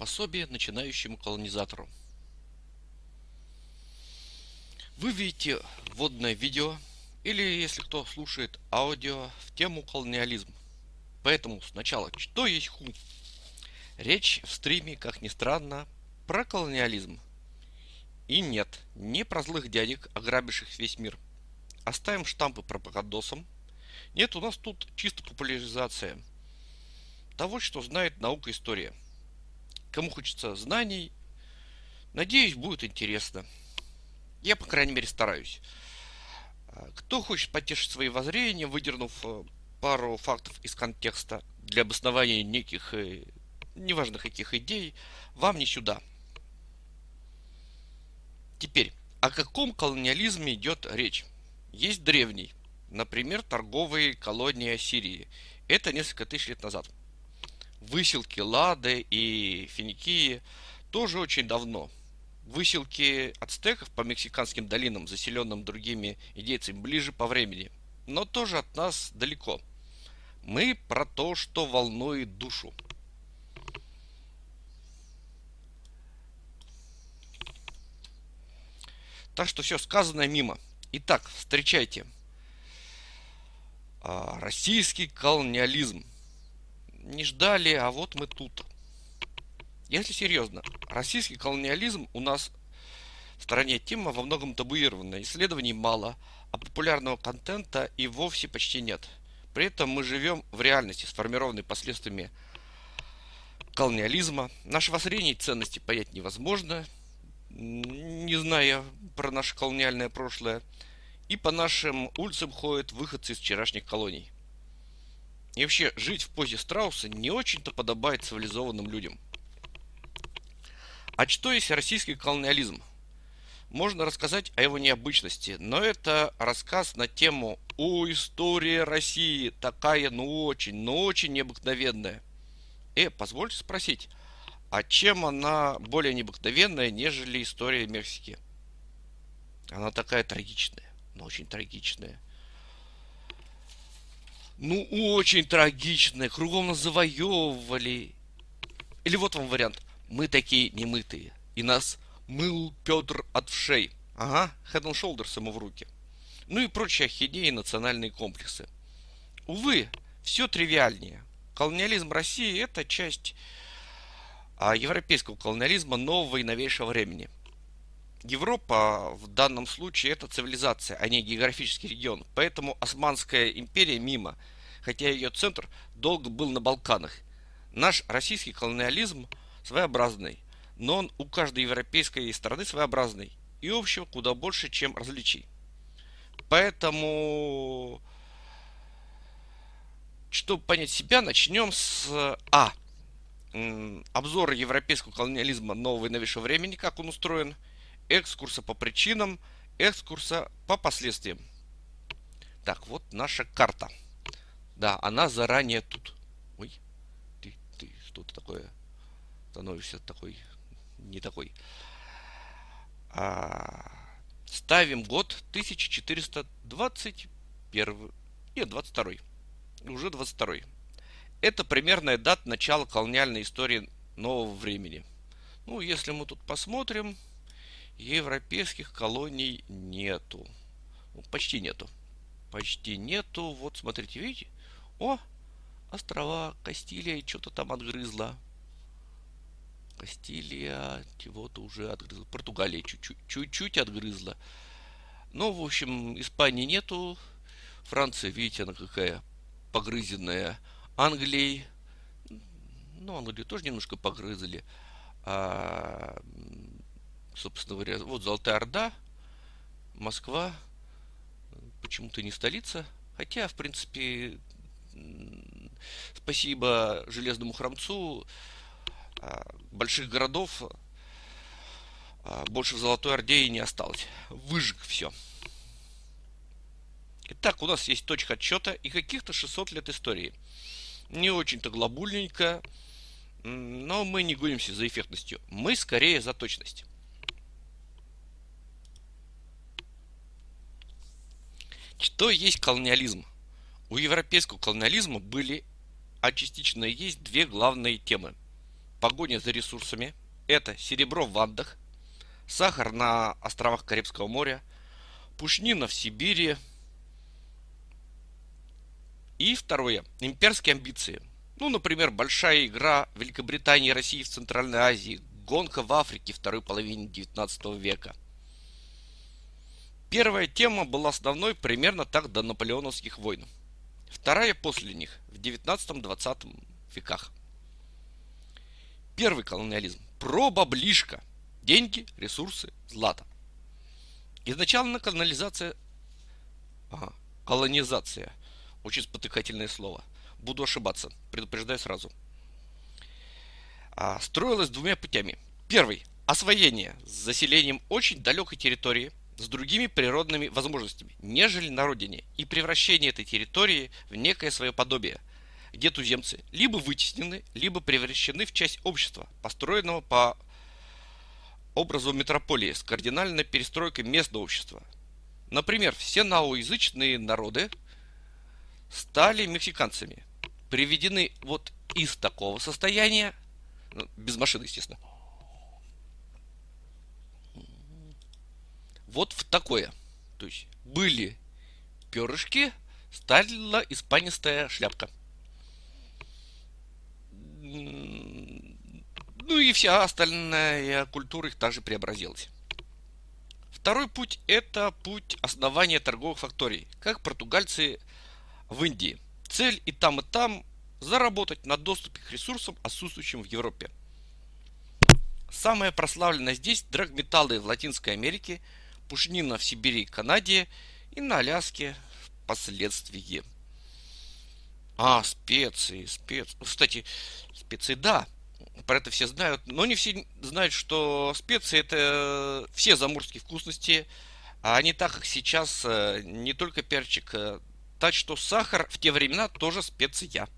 Пособие начинающему колонизатору. Вы видите вводное видео или, если кто слушает аудио, в тему колониализм. Поэтому сначала, что есть ху? Речь в стриме, как ни странно, про колониализм. И нет, не про злых дядек, ограбивших весь мир. Оставим штампы пропагандосам. Нет, у нас тут чисто популяризация того, что знает наука и история. Кому хочется знаний, надеюсь, будет интересно. Я, по крайней мере, стараюсь. А, кто хочет потешить свои воззрения, выдернув э, пару фактов из контекста для обоснования неких, э, неважно каких идей, вам не сюда. Теперь, о каком колониализме идет речь? Есть древний, например, торговые колонии Ассирии. Это несколько тысяч лет назад – выселки Лады и Финикии тоже очень давно. Выселки ацтеков по мексиканским долинам, заселенным другими идейцами, ближе по времени, но тоже от нас далеко. Мы про то, что волнует душу. Так что все сказанное мимо. Итак, встречайте. А, российский колониализм не ждали, а вот мы тут. Если серьезно, российский колониализм у нас в стране тема во многом табуированная. Исследований мало, а популярного контента и вовсе почти нет. При этом мы живем в реальности, сформированной последствиями колониализма. Наше воззрение и ценности понять невозможно, не зная про наше колониальное прошлое. И по нашим улицам ходят выходцы из вчерашних колоний – и вообще, жить в позе страуса не очень-то подобает цивилизованным людям. А что есть российский колониализм? Можно рассказать о его необычности, но это рассказ на тему «О, история России такая, ну очень, ну очень необыкновенная». Э, позвольте спросить, а чем она более необыкновенная, нежели история Мексики? Она такая трагичная, но очень трагичная – ну, очень трагичное, кругом нас завоевывали. Или вот вам вариант. Мы такие немытые. И нас мыл Петр от вшей. Ага, Head and Shoulders ему в руки. Ну и прочие ахидеи и национальные комплексы. Увы, все тривиальнее. Колониализм России – это часть а, европейского колониализма нового и новейшего времени – Европа в данном случае это цивилизация, а не географический регион. Поэтому Османская империя мимо, хотя ее центр долго был на Балканах. Наш российский колониализм своеобразный, но он у каждой европейской страны своеобразный и общего куда больше, чем различий. Поэтому, чтобы понять себя, начнем с А. Обзора европейского колониализма нового и новейшего времени, как он устроен – экскурса по причинам, экскурса по последствиям. Так, вот наша карта. Да, она заранее тут. Ой, ты, ты что-то такое становишься такой, не такой. А, ставим год 1421. Нет, 22. Уже 22. Это примерная дата начала колониальной истории нового времени. Ну, если мы тут посмотрим, европейских колоний нету. Ну, почти нету. Почти нету. Вот, смотрите, видите? О, острова, Кастилия что-то там отгрызла. Кастилия чего-то уже отгрызла. Португалия чуть-чуть, чуть-чуть отгрызла. Ну, в общем, Испании нету. Франция, видите, она какая погрызенная. Англии, ну, Англию тоже немножко погрызли. А собственно говоря, вот Золотая Орда, Москва, почему-то не столица, хотя, в принципе, спасибо Железному Храмцу, а, больших городов а, больше в Золотой Орде и не осталось. Выжег все. Итак, у нас есть точка отсчета и каких-то 600 лет истории. Не очень-то глобульненько, но мы не гонимся за эффектностью. Мы скорее за точность. Что есть колониализм? У европейского колониализма были, а частично есть две главные темы. погоне за ресурсами. Это серебро в Андах, сахар на островах Карибского моря, пушнина в Сибири. И второе. Имперские амбиции. Ну, например, большая игра Великобритании и России в Центральной Азии, гонка в Африке второй половине 19 века. Первая тема была основной примерно так до наполеоновских войн. Вторая после них, в 19-20 веках. Первый колониализм. Про баблишко. Деньги, ресурсы, злато. Изначально колонизация... Ага, колонизация. Очень спотыкательное слово. Буду ошибаться, предупреждаю сразу. А, строилась двумя путями. Первый – освоение с заселением очень далекой территории с другими природными возможностями, нежели на родине, и превращение этой территории в некое свое подобие, где туземцы либо вытеснены, либо превращены в часть общества, построенного по образу метрополии с кардинальной перестройкой местного общества. Например, все наоязычные народы стали мексиканцами, приведены вот из такого состояния, ну, без машины, естественно, вот в такое. То есть были перышки, стала испанистая шляпка. Ну и вся остальная культура их также преобразилась. Второй путь – это путь основания торговых факторий, как португальцы в Индии. Цель и там, и там – заработать на доступе к ресурсам, отсутствующим в Европе. Самое прославленное здесь – драгметаллы в Латинской Америке, пушнина в Сибири и Канаде и на Аляске впоследствии. А, специи, специи. Кстати, специи, да, про это все знают, но не все знают, что специи это все заморские вкусности, а не так, как сейчас, э, не только перчик, э, так что сахар в те времена тоже специя.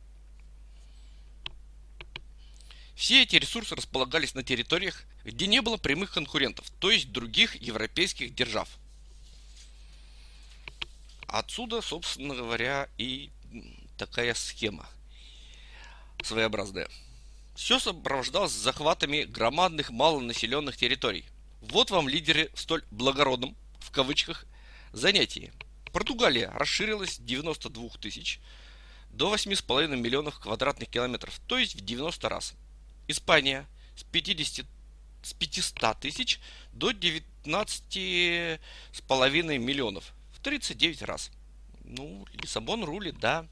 Все эти ресурсы располагались на территориях, где не было прямых конкурентов, то есть других европейских держав. Отсюда, собственно говоря, и такая схема своеобразная. Все сопровождалось захватами громадных малонаселенных территорий. Вот вам лидеры в столь благородном, в кавычках, занятии. Португалия расширилась с 92 тысяч до 8,5 миллионов квадратных километров, то есть в 90 раз. Испания с 50 с 500 тысяч до 19,5 миллионов в 39 раз. Ну, Лиссабон рулит, да.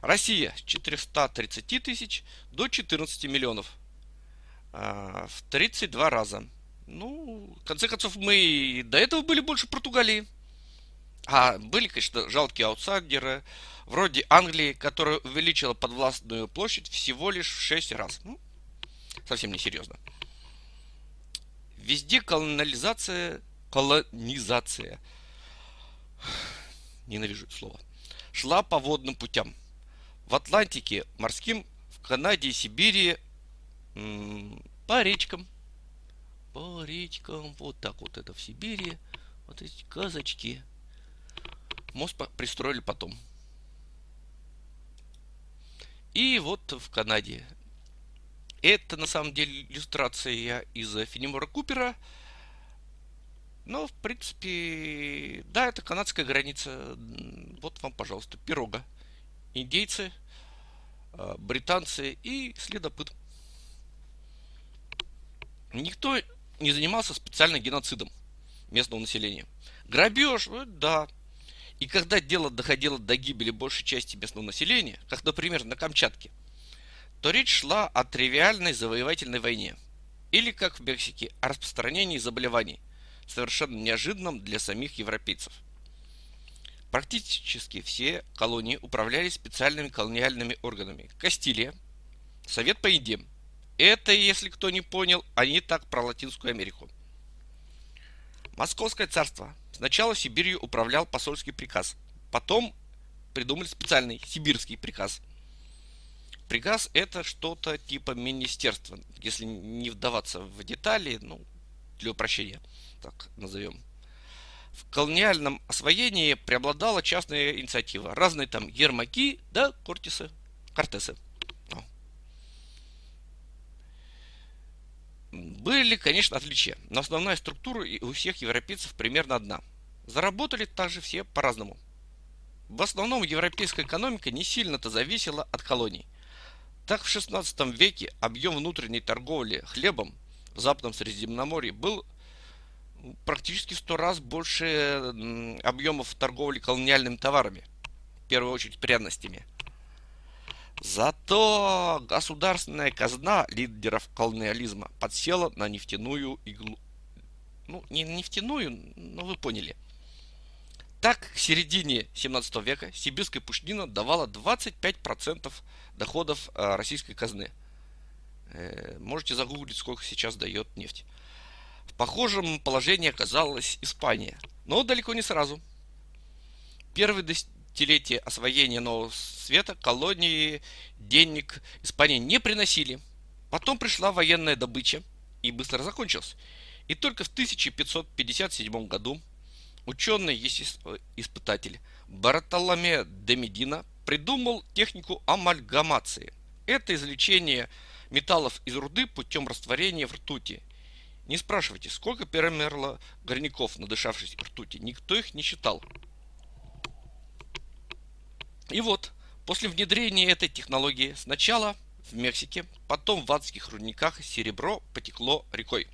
Россия с 430 тысяч до 14 миллионов а, в 32 раза. Ну, в конце концов, мы до этого были больше Португалии. А были, конечно, жалкие аутсайдеры, вроде Англии, которая увеличила подвластную площадь всего лишь в 6 раз. Ну, совсем не серьезно. Везде колониализация, колонизация, ненавижу это слово, шла по водным путям. В Атлантике морским, в Канаде и Сибири по речкам. По речкам, вот так вот это в Сибири, вот эти казачки. Мост пристроили потом. И вот в Канаде. Это на самом деле иллюстрация из Фенимора Купера. Но, в принципе, да, это канадская граница. Вот вам, пожалуйста, пирога. Индейцы, а, британцы и следопыт. Никто не занимался специально геноцидом местного населения. Грабеж, да, и когда дело доходило до гибели большей части местного населения, как, например, на Камчатке, то речь шла о тривиальной завоевательной войне. Или, как в Мексике, о распространении заболеваний, совершенно неожиданном для самих европейцев. Практически все колонии управлялись специальными колониальными органами. Кастилия, Совет по еде. Это, если кто не понял, они так про Латинскую Америку. Московское царство, Сначала Сибирью управлял посольский приказ, потом придумали специальный сибирский приказ. Приказ это что-то типа министерства, если не вдаваться в детали, ну, для упрощения, так назовем. В колониальном освоении преобладала частная инициатива. Разные там ермаки, да, кортисы, кортесы. Были, конечно, отличия, но основная структура у всех европейцев примерно одна. Заработали также все по-разному. В основном европейская экономика не сильно-то зависела от колоний. Так в 16 веке объем внутренней торговли хлебом в Западном Средиземноморье был практически в 100 раз больше объемов торговли колониальными товарами, в первую очередь пряностями. Зато государственная казна лидеров колониализма подсела на нефтяную иглу. Ну, не нефтяную, но вы поняли. Так, к середине 17 века сибирская пушнина давала 25% доходов э, российской казны. Э, можете загуглить, сколько сейчас дает нефть. В похожем положении оказалась Испания, но далеко не сразу. Первые десятилетия освоения Нового Света колонии денег Испании не приносили. Потом пришла военная добыча и быстро закончилась. И только в 1557 году ученый испытатель Бартоломе де Медина придумал технику амальгамации. Это извлечение металлов из руды путем растворения в ртути. Не спрашивайте, сколько перемерло горняков, надышавшись ртути. Никто их не считал. И вот, после внедрения этой технологии сначала в Мексике, потом в адских рудниках серебро потекло рекой.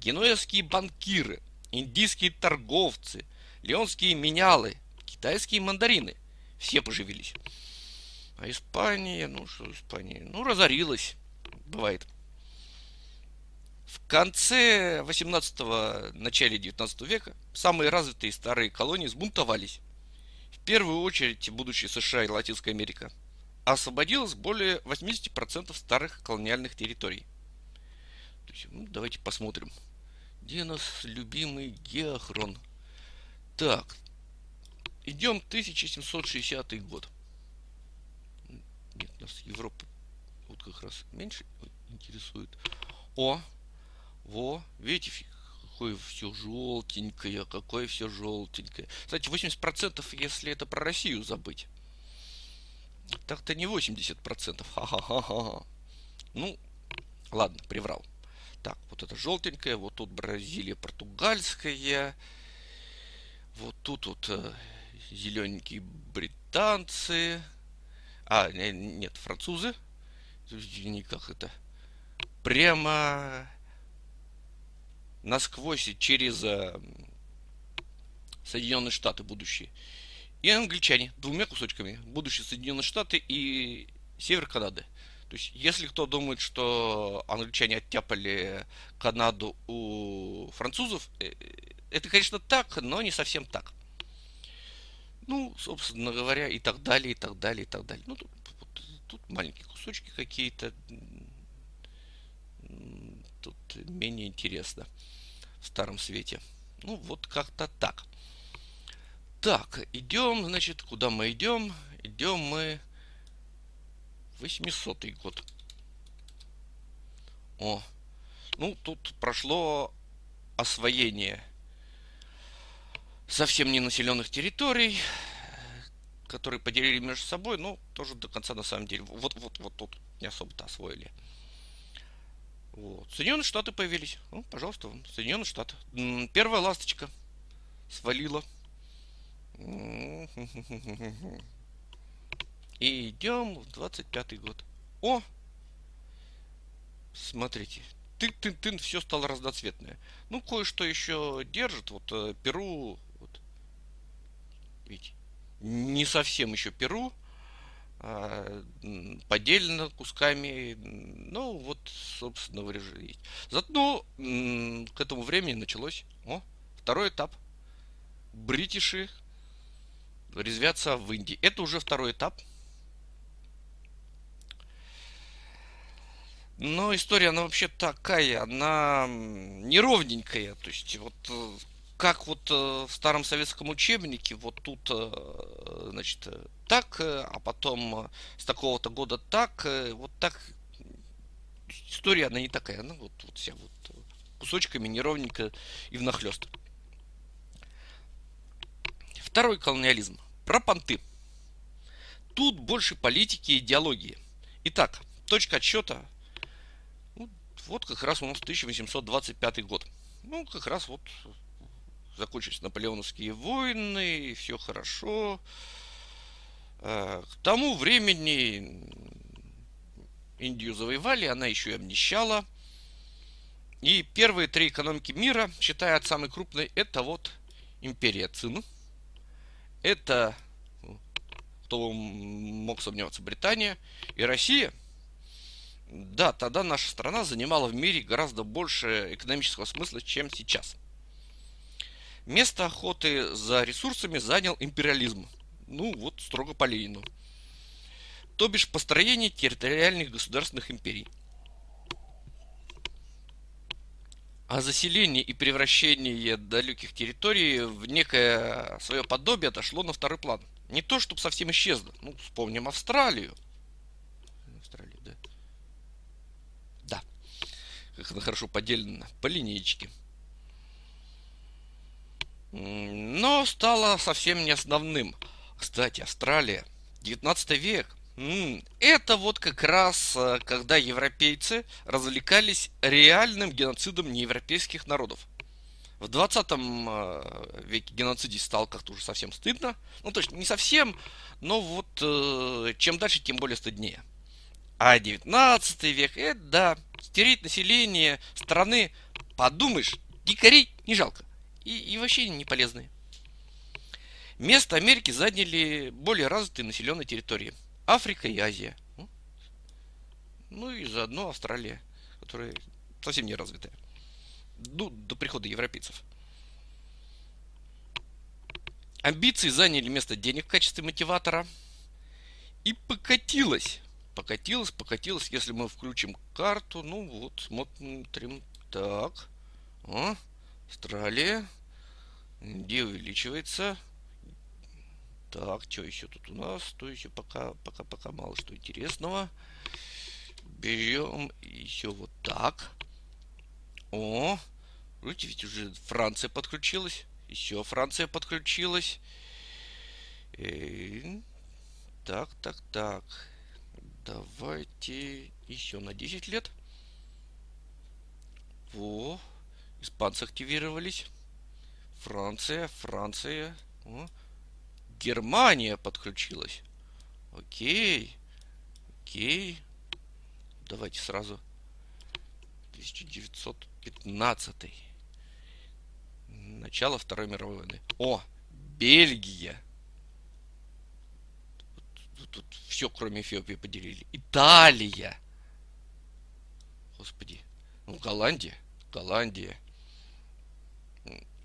Генуэзские банкиры, индийские торговцы, леонские менялы, китайские мандарины – все поживились. А Испания, ну что Испания, ну разорилась, бывает. В конце 18-го, начале 19 века самые развитые старые колонии сбунтовались. В первую очередь будущие США и Латинская Америка. Освободилось более 80% старых колониальных территорий. То есть, ну, давайте посмотрим. Где нас любимый Геохрон? Так, Идем 1760 год. Нет, нас Европа вот как раз меньше интересует. О, во, видите, какое все желтенькое, какое все желтенькое. Кстати, 80% если это про Россию забыть. Так-то не 80%. Ха-ха-ха-ха. Ну, ладно, приврал. Так, вот это желтенькое, вот тут Бразилия португальская. Вот тут вот э, зелененькие британцы. А, нет, французы. Никак это. Прямо насквозь через э, Соединенные Штаты будущие. И англичане двумя кусочками. Будущие Соединенные Штаты и север Канады. То есть, если кто думает, что англичане оттяпали Канаду у французов, э, это, конечно, так, но не совсем так. Ну, собственно говоря, и так далее, и так далее, и так далее. Ну, тут, тут маленькие кусочки какие-то. Тут менее интересно в старом свете. Ну, вот как-то так. Так, идем, значит, куда мы идем? Идем мы 800 год. О, ну, тут прошло освоение совсем не населенных территорий, которые поделили между собой, но тоже до конца на самом деле. Вот, вот, вот тут не особо-то освоили. Вот. Соединенные Штаты появились. Ну, пожалуйста, Соединенные Штаты. Первая ласточка свалила. И идем в 25 год. О! Смотрите, тын-тын-тын, все стало разноцветное. Ну, кое-что еще держит. Вот э, Перу ведь не совсем еще Перу, а, поделено кусками, ну вот, собственно, вырежи есть. Зато к этому времени началось о, второй этап. Бритиши резвятся в Индии. Это уже второй этап. Но история, она вообще такая, она неровненькая. То есть, вот э, как вот э, в старом советском учебнике, вот тут, э, значит, так, а потом с такого-то года так, вот так. История, она не такая, она вот, вот вся вот кусочками неровненько и внахлёст. Второй колониализм. Про понты. Тут больше политики и идеологии. Итак, точка отсчета вот как раз у нас 1825 год. Ну, как раз вот закончились наполеоновские войны, и все хорошо. Э, к тому времени Индию завоевали, она еще и обнищала. И первые три экономики мира, считая от самой крупной, это вот империя Цин. Это, кто мог сомневаться, Британия и Россия. Да, тогда наша страна занимала в мире гораздо больше экономического смысла, чем сейчас. Место охоты за ресурсами занял империализм. Ну, вот строго по Ленину. То бишь построение территориальных государственных империй. А заселение и превращение далеких территорий в некое свое подобие отошло на второй план. Не то, чтобы совсем исчезло. Ну, вспомним Австралию да. Да. Как она хорошо поделена по линейке. Но стало совсем не основным. Кстати, Австралия, 19 век. Это вот как раз, э, когда европейцы развлекались реальным геноцидом неевропейских народов. В 20 э, веке геноцидить стало как-то уже совсем стыдно. Ну, то есть не совсем, но вот э, чем дальше, тем более стыднее. А 19 век, это да, стереть население страны, подумаешь, дикарей не жалко. И, и вообще не полезные. Место Америки заняли более развитые населенные территории – Африка и Азия. Ну и заодно Австралия, которая совсем не развитая. Ну, до прихода европейцев. Амбиции заняли место денег в качестве мотиватора. И покатилась. Покатилась, покатилась. Если мы включим карту, ну вот, смотрим. Так. О, Австралия. Где увеличивается? Так, что еще тут у нас? То еще пока, пока, пока мало что интересного. Берем еще вот так. О, видите, ведь уже Франция подключилась. Еще Франция подключилась. И... Так, так, так. Давайте еще на 10 лет. Во, испанцы активировались. Франция, Франция. О, Германия подключилась. Окей. Окей. Давайте сразу. 1915. Начало Второй мировой войны. О, Бельгия. Тут, все, кроме Эфиопии, поделили. Италия. Господи. Ну, Голландия. Голландия.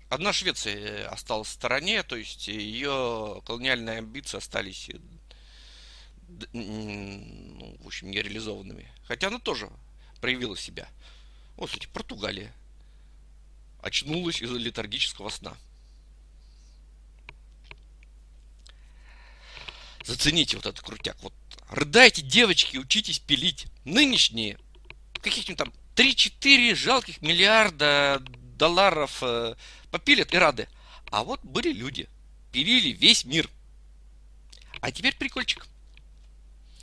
Одна Швеция э, осталась в стороне, то есть ее колониальные амбиции остались, э, ну, в общем, нереализованными. Хотя она тоже проявила себя. Вот, кстати, Португалия очнулась из летаргического сна. Зацените вот этот крутяк. Вот рыдайте, девочки, учитесь пилить. Нынешние каких-нибудь там 3-4 жалких миллиарда долларов э, попилят и рады. А вот были люди, пилили весь мир. А теперь прикольчик.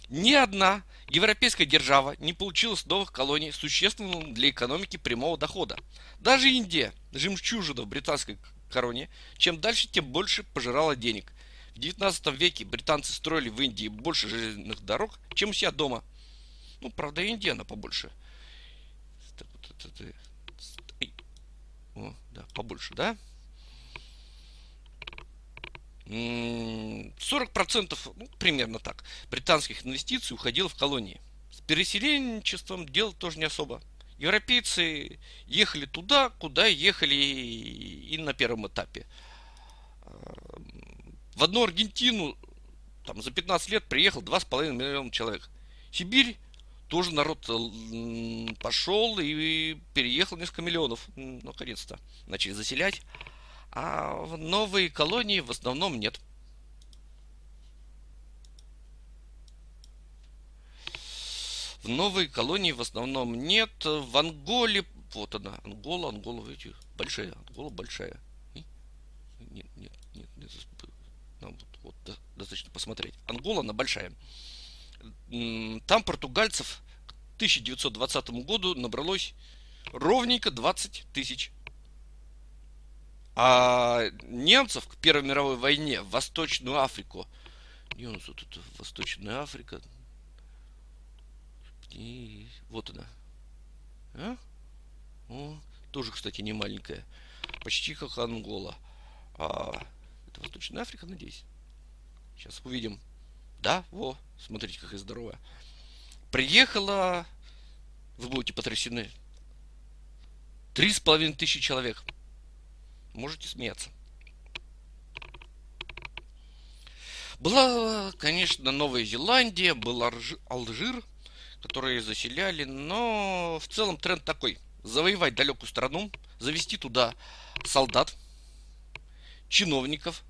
Ни одна европейская держава не получила с новых колоний существенного для экономики прямого дохода. Даже Индия, жемчужина в британской короне, чем дальше, тем больше пожирала денег. В 19 веке британцы строили в Индии больше железных дорог, чем у себя дома. Ну, правда, Индия она побольше. Так, вот это, о, да, побольше, да? 40%, ну, примерно так, британских инвестиций уходило в колонии. С переселенчеством дело тоже не особо. Европейцы ехали туда, куда ехали и на первом этапе. В одну Аргентину там, за 15 лет приехал 2,5 миллиона человек. Сибирь тоже народ э, пошел и переехал несколько миллионов, наконец-то, начали заселять. А в новые колонии в основном нет. В новые колонии в основном нет. В Анголе, вот она, Ангола, Ангола, видите, большая, Ангола большая. Нет, нет, достаточно посмотреть. Ангола, она большая там португальцев 1920 году набралось ровненько 20 тысяч. А немцев к Первой мировой войне в Восточную Африку, где у нас тут это Восточная Африка, и вот она. А? О, тоже, кстати, не маленькая. Почти как Ангола. А, это Восточная Африка, надеюсь. Сейчас увидим. Да, во, смотрите, какая здоровая. Приехала, вы будете потрясены, три с половиной тысячи человек. Можете смеяться. Была, конечно, Новая Зеландия, был Алжир, которые заселяли, но в целом тренд такой. Завоевать далекую страну, завести туда солдат, чиновников,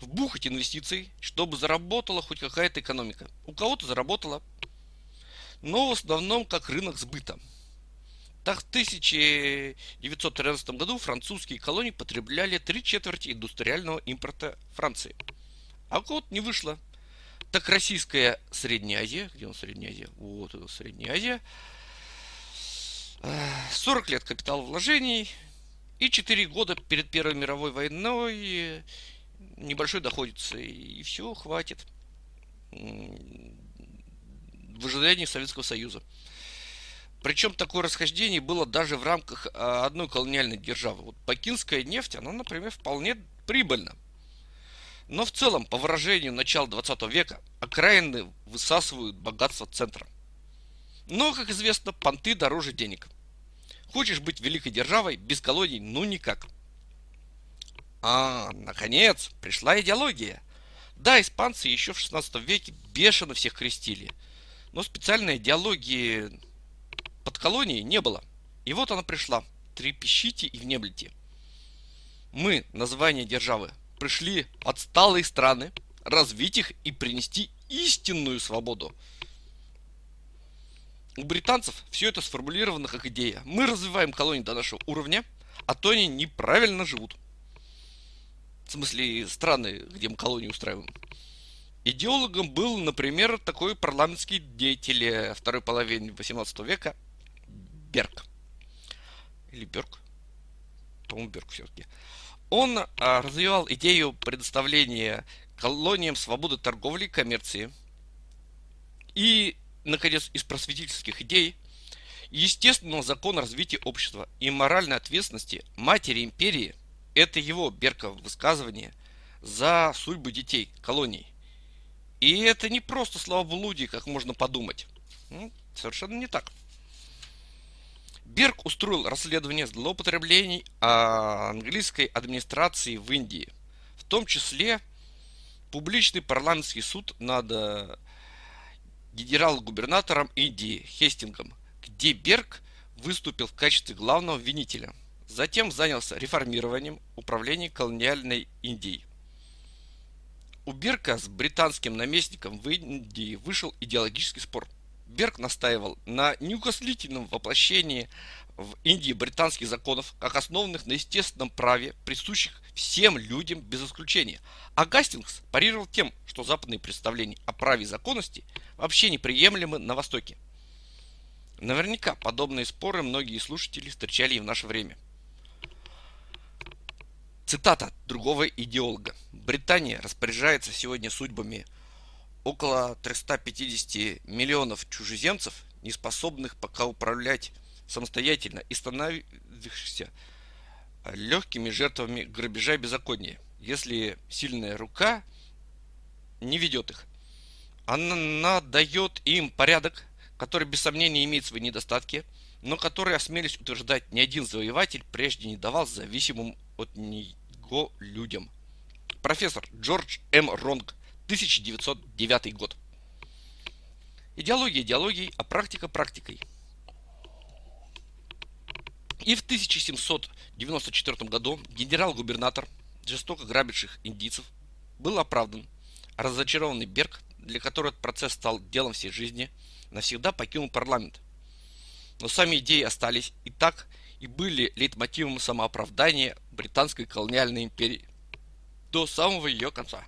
вбухать инвестиции, чтобы заработала хоть какая-то экономика. У кого-то заработала, но в основном как рынок сбыта. Так в 1913 году французские колонии потребляли три четверти индустриального импорта Франции. А у кого-то не вышло. Так российская Средняя Азия, где нас Средняя Азия? Вот это Средняя Азия. 40 лет капиталовложений и 4 года перед Первой мировой войной небольшой доходится. И все, хватит. В ожидании Советского Союза. Причем такое расхождение было даже в рамках а, одной колониальной державы. Вот бакинская нефть, она, например, вполне прибыльна. Но в целом, по выражению начала 20 века, окраины высасывают богатство центра. Но, как известно, понты дороже денег. Хочешь быть великой державой без колоний, ну никак. А, наконец, пришла идеология. Да, испанцы еще в 16 веке бешено всех крестили. Но специальной идеологии под колонией не было. И вот она пришла. Трепещите и внеблите. Мы, название державы, пришли отсталые страны, развить их и принести истинную свободу. У британцев все это сформулировано как идея. Мы развиваем колонии до нашего уровня, а то они неправильно живут. В смысле, страны, где мы колонии устраиваем. Идеологом был, например, такой парламентский деятель второй половины 18 века Берг. Или Берг. По-моему, Берг все-таки. Он а, развивал идею предоставления колониям свободы торговли и коммерции. И, наконец, из просветительских идей естественного закона развития общества и моральной ответственности матери империи – это его, Берка, высказывание за судьбы детей колоний. И это не просто словоблудие, как можно подумать. Совершенно не так. Берг устроил расследование злоупотреблений английской администрации в Индии, в том числе публичный парламентский суд над э, генерал-губернатором Индии Хестингом, где Берг выступил в качестве главного обвинителя. Затем занялся реформированием управления колониальной Индией. У Берка с британским наместником в Индии вышел идеологический спор – Берг настаивал на неукослительном воплощении в Индии британских законов, как основанных на естественном праве, присущих всем людям без исключения. А Гастингс парировал тем, что западные представления о праве и законности вообще неприемлемы на Востоке. Наверняка подобные споры многие слушатели встречали и в наше время. Цитата другого идеолога. Британия распоряжается сегодня судьбами около 350 миллионов чужеземцев, не способных пока управлять самостоятельно и становившихся легкими жертвами грабежа и беззакония, если сильная рука не ведет их. Она дает им порядок, который без сомнения имеет свои недостатки, но который, осмелись утверждать, ни один завоеватель прежде не давал зависимым от него людям. Профессор Джордж М. Ронг 1909 год. Идеология идеологией, а практика практикой. И в 1794 году генерал-губернатор, жестоко грабивших индийцев, был оправдан. Разочарованный Берг, для которого этот процесс стал делом всей жизни, навсегда покинул парламент. Но сами идеи остались и так и были лейтмотивом самооправдания британской колониальной империи до самого ее конца.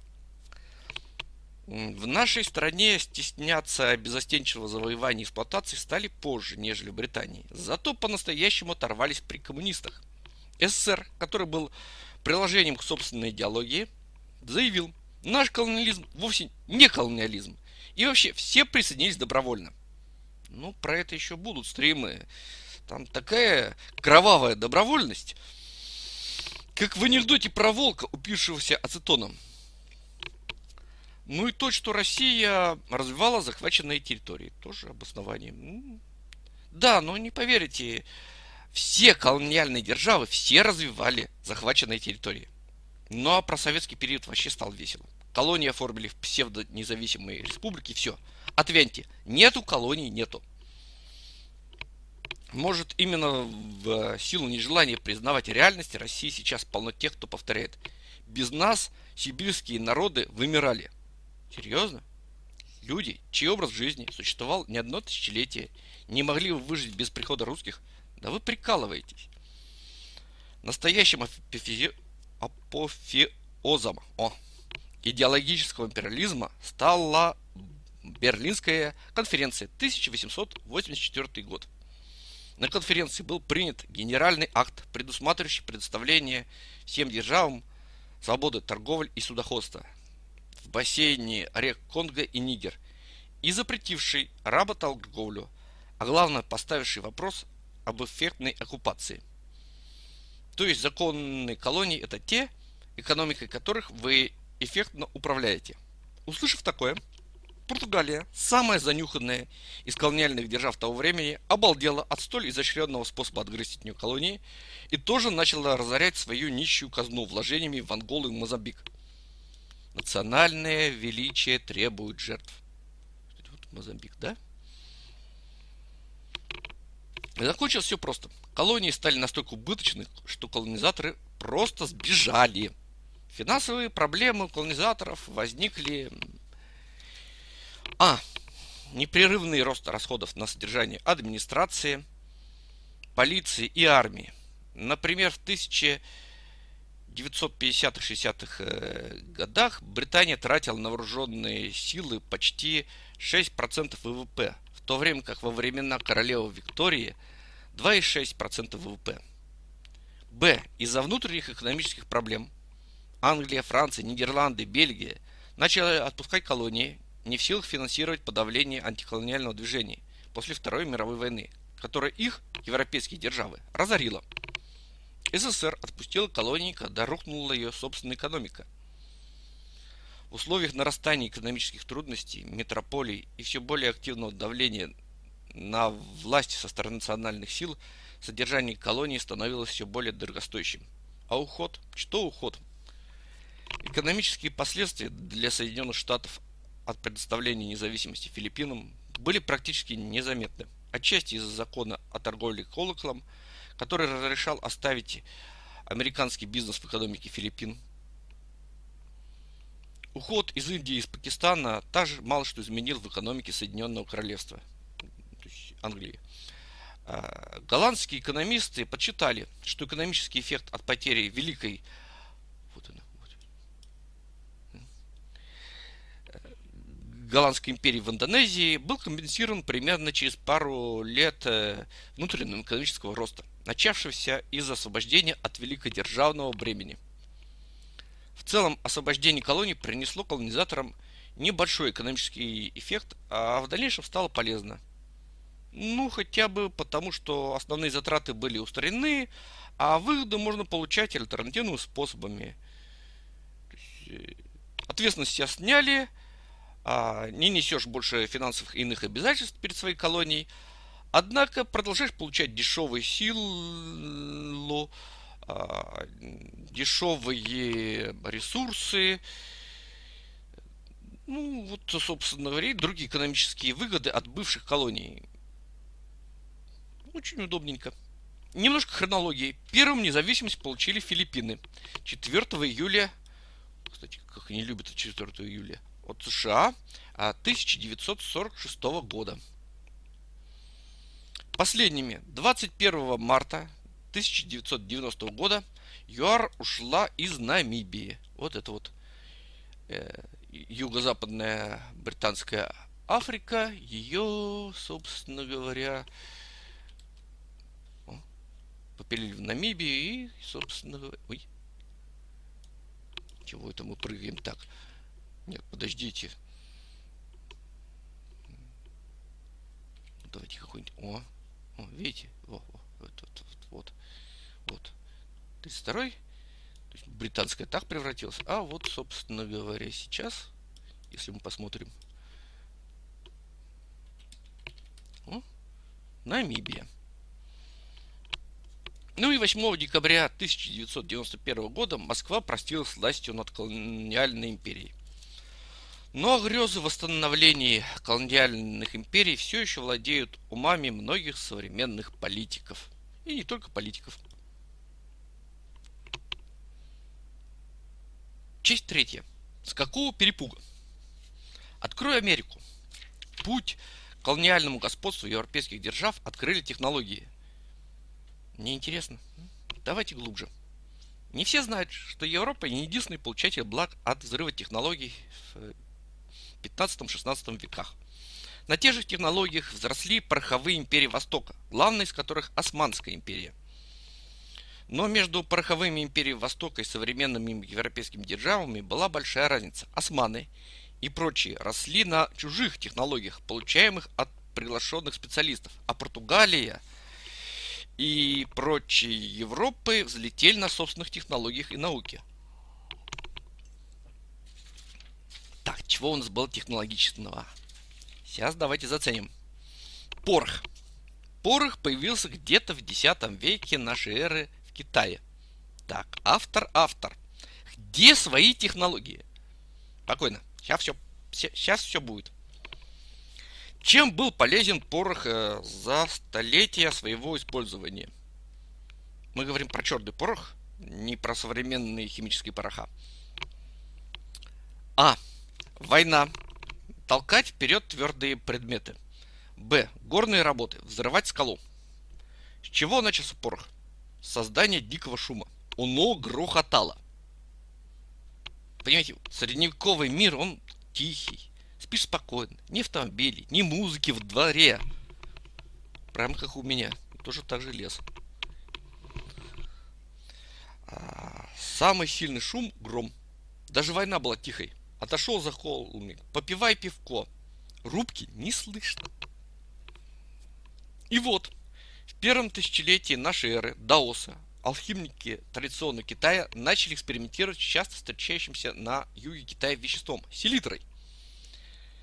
В нашей стране стесняться безостенчивого завоевания и эксплуатации стали позже, нежели в Британии. Зато по-настоящему оторвались при коммунистах. СССР, который был приложением к собственной идеологии, заявил, наш колониализм вовсе не колониализм. И вообще все присоединились добровольно. Ну, про это еще будут стримы. Там такая кровавая добровольность, как в анекдоте про волка, упившегося ацетоном. Ну и то, что Россия развивала захваченные территории. Тоже обоснование. Да, но не поверите, все колониальные державы, все развивали захваченные территории. Ну а про советский период вообще стал весело. Колонии оформили в псевдонезависимые республики, все. Отвяньте, нету колоний, нету. Может, именно в силу нежелания признавать реальность России сейчас полно тех, кто повторяет. Без нас сибирские народы вымирали. Серьезно? Люди, чей образ жизни существовал не одно тысячелетие, не могли бы выжить без прихода русских? Да вы прикалываетесь. Настоящим апофеозом о, идеологического империализма стала Берлинская конференция 1884 год. На конференции был принят генеральный акт, предусматривающий предоставление всем державам свободы торговли и судоходства в бассейне рек Конго и Нигер и запретивший работорговлю, а главное поставивший вопрос об эффектной оккупации. То есть законные колонии это те, экономикой которых вы эффектно управляете. Услышав такое, Португалия, самая занюханная из колониальных держав того времени, обалдела от столь изощренного способа отгрызть от колонии и тоже начала разорять свою нищую казну вложениями в Анголу и Мозамбик. Национальное величие требует жертв. Вот Мозамбик, да? И закончилось все просто. Колонии стали настолько убыточны, что колонизаторы просто сбежали. Финансовые проблемы у колонизаторов возникли... А. Непрерывный рост расходов на содержание администрации, полиции и армии. Например, в 1950-60-х э, годах Британия тратила на вооруженные силы почти 6% ВВП, в то время как во времена королевы Виктории 2,6% ВВП. Б. Из-за внутренних экономических проблем – Англия, Франция, Нидерланды, Бельгия начали отпускать колонии, не в силах финансировать подавление антиколониального движения после Второй мировой войны, которая их, европейские державы, разорила. СССР отпустила колонии, когда рухнула ее собственная экономика. В условиях нарастания экономических трудностей, метрополий и все более активного давления на власти со стороны национальных сил, содержание колонии становилось все более дорогостоящим. А уход? Что уход? Экономические последствия для Соединенных Штатов от предоставления независимости Филиппинам были практически незаметны. Отчасти из-за закона о торговле колоколом, который разрешал оставить американский бизнес в экономике Филиппин. Уход из Индии и из Пакистана также мало что изменил в экономике Соединенного Королевства, то есть Англии. А, голландские экономисты подсчитали, что экономический эффект от потери Великой Голландской империи в Индонезии был компенсирован примерно через пару лет э, внутреннего экономического роста, начавшегося из освобождения от великодержавного бремени. В целом, освобождение колоний принесло колонизаторам небольшой экономический эффект, а в дальнейшем стало полезно. Ну, хотя бы потому, что основные затраты были устранены, а выгоды можно получать альтернативными способами. Э, ответственность сняли – не несешь больше финансовых иных обязательств перед своей колонией, однако продолжаешь получать дешевую силу, а, дешевые ресурсы, ну, вот, собственно говоря, другие экономические выгоды от бывших колоний. Очень удобненько. Немножко хронологии. Первым независимость получили Филиппины. 4 июля, кстати, как они любят 4 июля, от США 1946 года. Последними 21 марта 1990 года ЮАР ушла из Намибии. Вот это вот э, юго-западная британская Африка, ее, собственно говоря, попилили в Намибии и, собственно говоря... Ой. Чего это мы прыгаем так? Нет, подождите. Давайте какой-нибудь... О, о, видите? О, о, вот, вот, вот, вот. вот. 32 То есть британская так превратилась. А вот, собственно говоря, сейчас, если мы посмотрим... О, Намибия. Ну и 8 декабря 1991 года Москва простилась властью над колониальной империей. Но грезы восстановления колониальных империй все еще владеют умами многих современных политиков. И не только политиков. Часть третья. С какого перепуга? Открой Америку. Путь к колониальному господству европейских держав открыли технологии, мне интересно. Давайте глубже. Не все знают, что Европа не единственный получатель благ от взрыва технологий 15-16 веках. На тех же технологиях взросли пороховые империи Востока, главной из которых Османская империя. Но между пороховыми империями Востока и современными европейскими державами была большая разница. Османы и прочие росли на чужих технологиях, получаемых от приглашенных специалистов, а Португалия – и прочие Европы взлетели на собственных технологиях и науке. Так, чего у нас было технологичного? Сейчас давайте заценим. Порох. Порох появился где-то в X веке нашей эры в Китае. Так, автор, автор. Где свои технологии? Спокойно. Сейчас все, сейчас все будет. Чем был полезен порох э, за столетия своего использования? Мы говорим про черный порох, не про современные химические пороха. А. Война. Толкать вперед твердые предметы. Б. Горные работы. Взрывать скалу. С чего начался порох? Создание дикого шума. Оно грохотало. Понимаете, средневековый мир, он тихий, Спишь спокойно. Ни автомобилей, ни музыки в дворе. Прям как у меня. Тоже так же лес. А, самый сильный шум – гром. Даже война была тихой. Отошел за холмик. Попивай пивко. Рубки не слышно. И вот, в первом тысячелетии нашей эры Даоса алхимики традиционного Китая начали экспериментировать с часто встречающимся на юге Китая веществом – селитрой.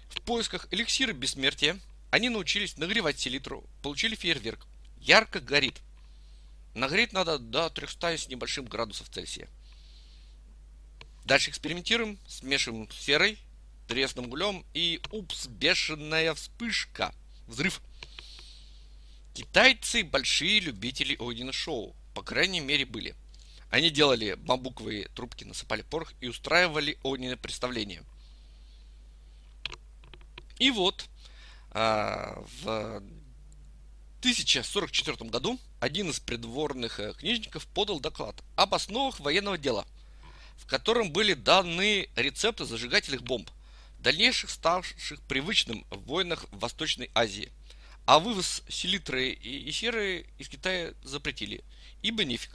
В поисках эликсира бессмертия они научились нагревать селитру, получили фейерверк. Ярко горит. Нагреть надо до 300 с небольшим градусов Цельсия. Дальше экспериментируем, смешиваем серой, тресным углем и упс, бешеная вспышка. Взрыв. Китайцы большие любители Одина шоу. По крайней мере были. Они делали бамбуковые трубки, насыпали порох и устраивали огненное представление – и вот а, в 1044 году один из придворных э, книжников подал доклад об основах военного дела, в котором были даны рецепты зажигательных бомб, дальнейших ставших привычным в войнах в Восточной Азии. А вывоз селитры и серы из Китая запретили, ибо нефиг.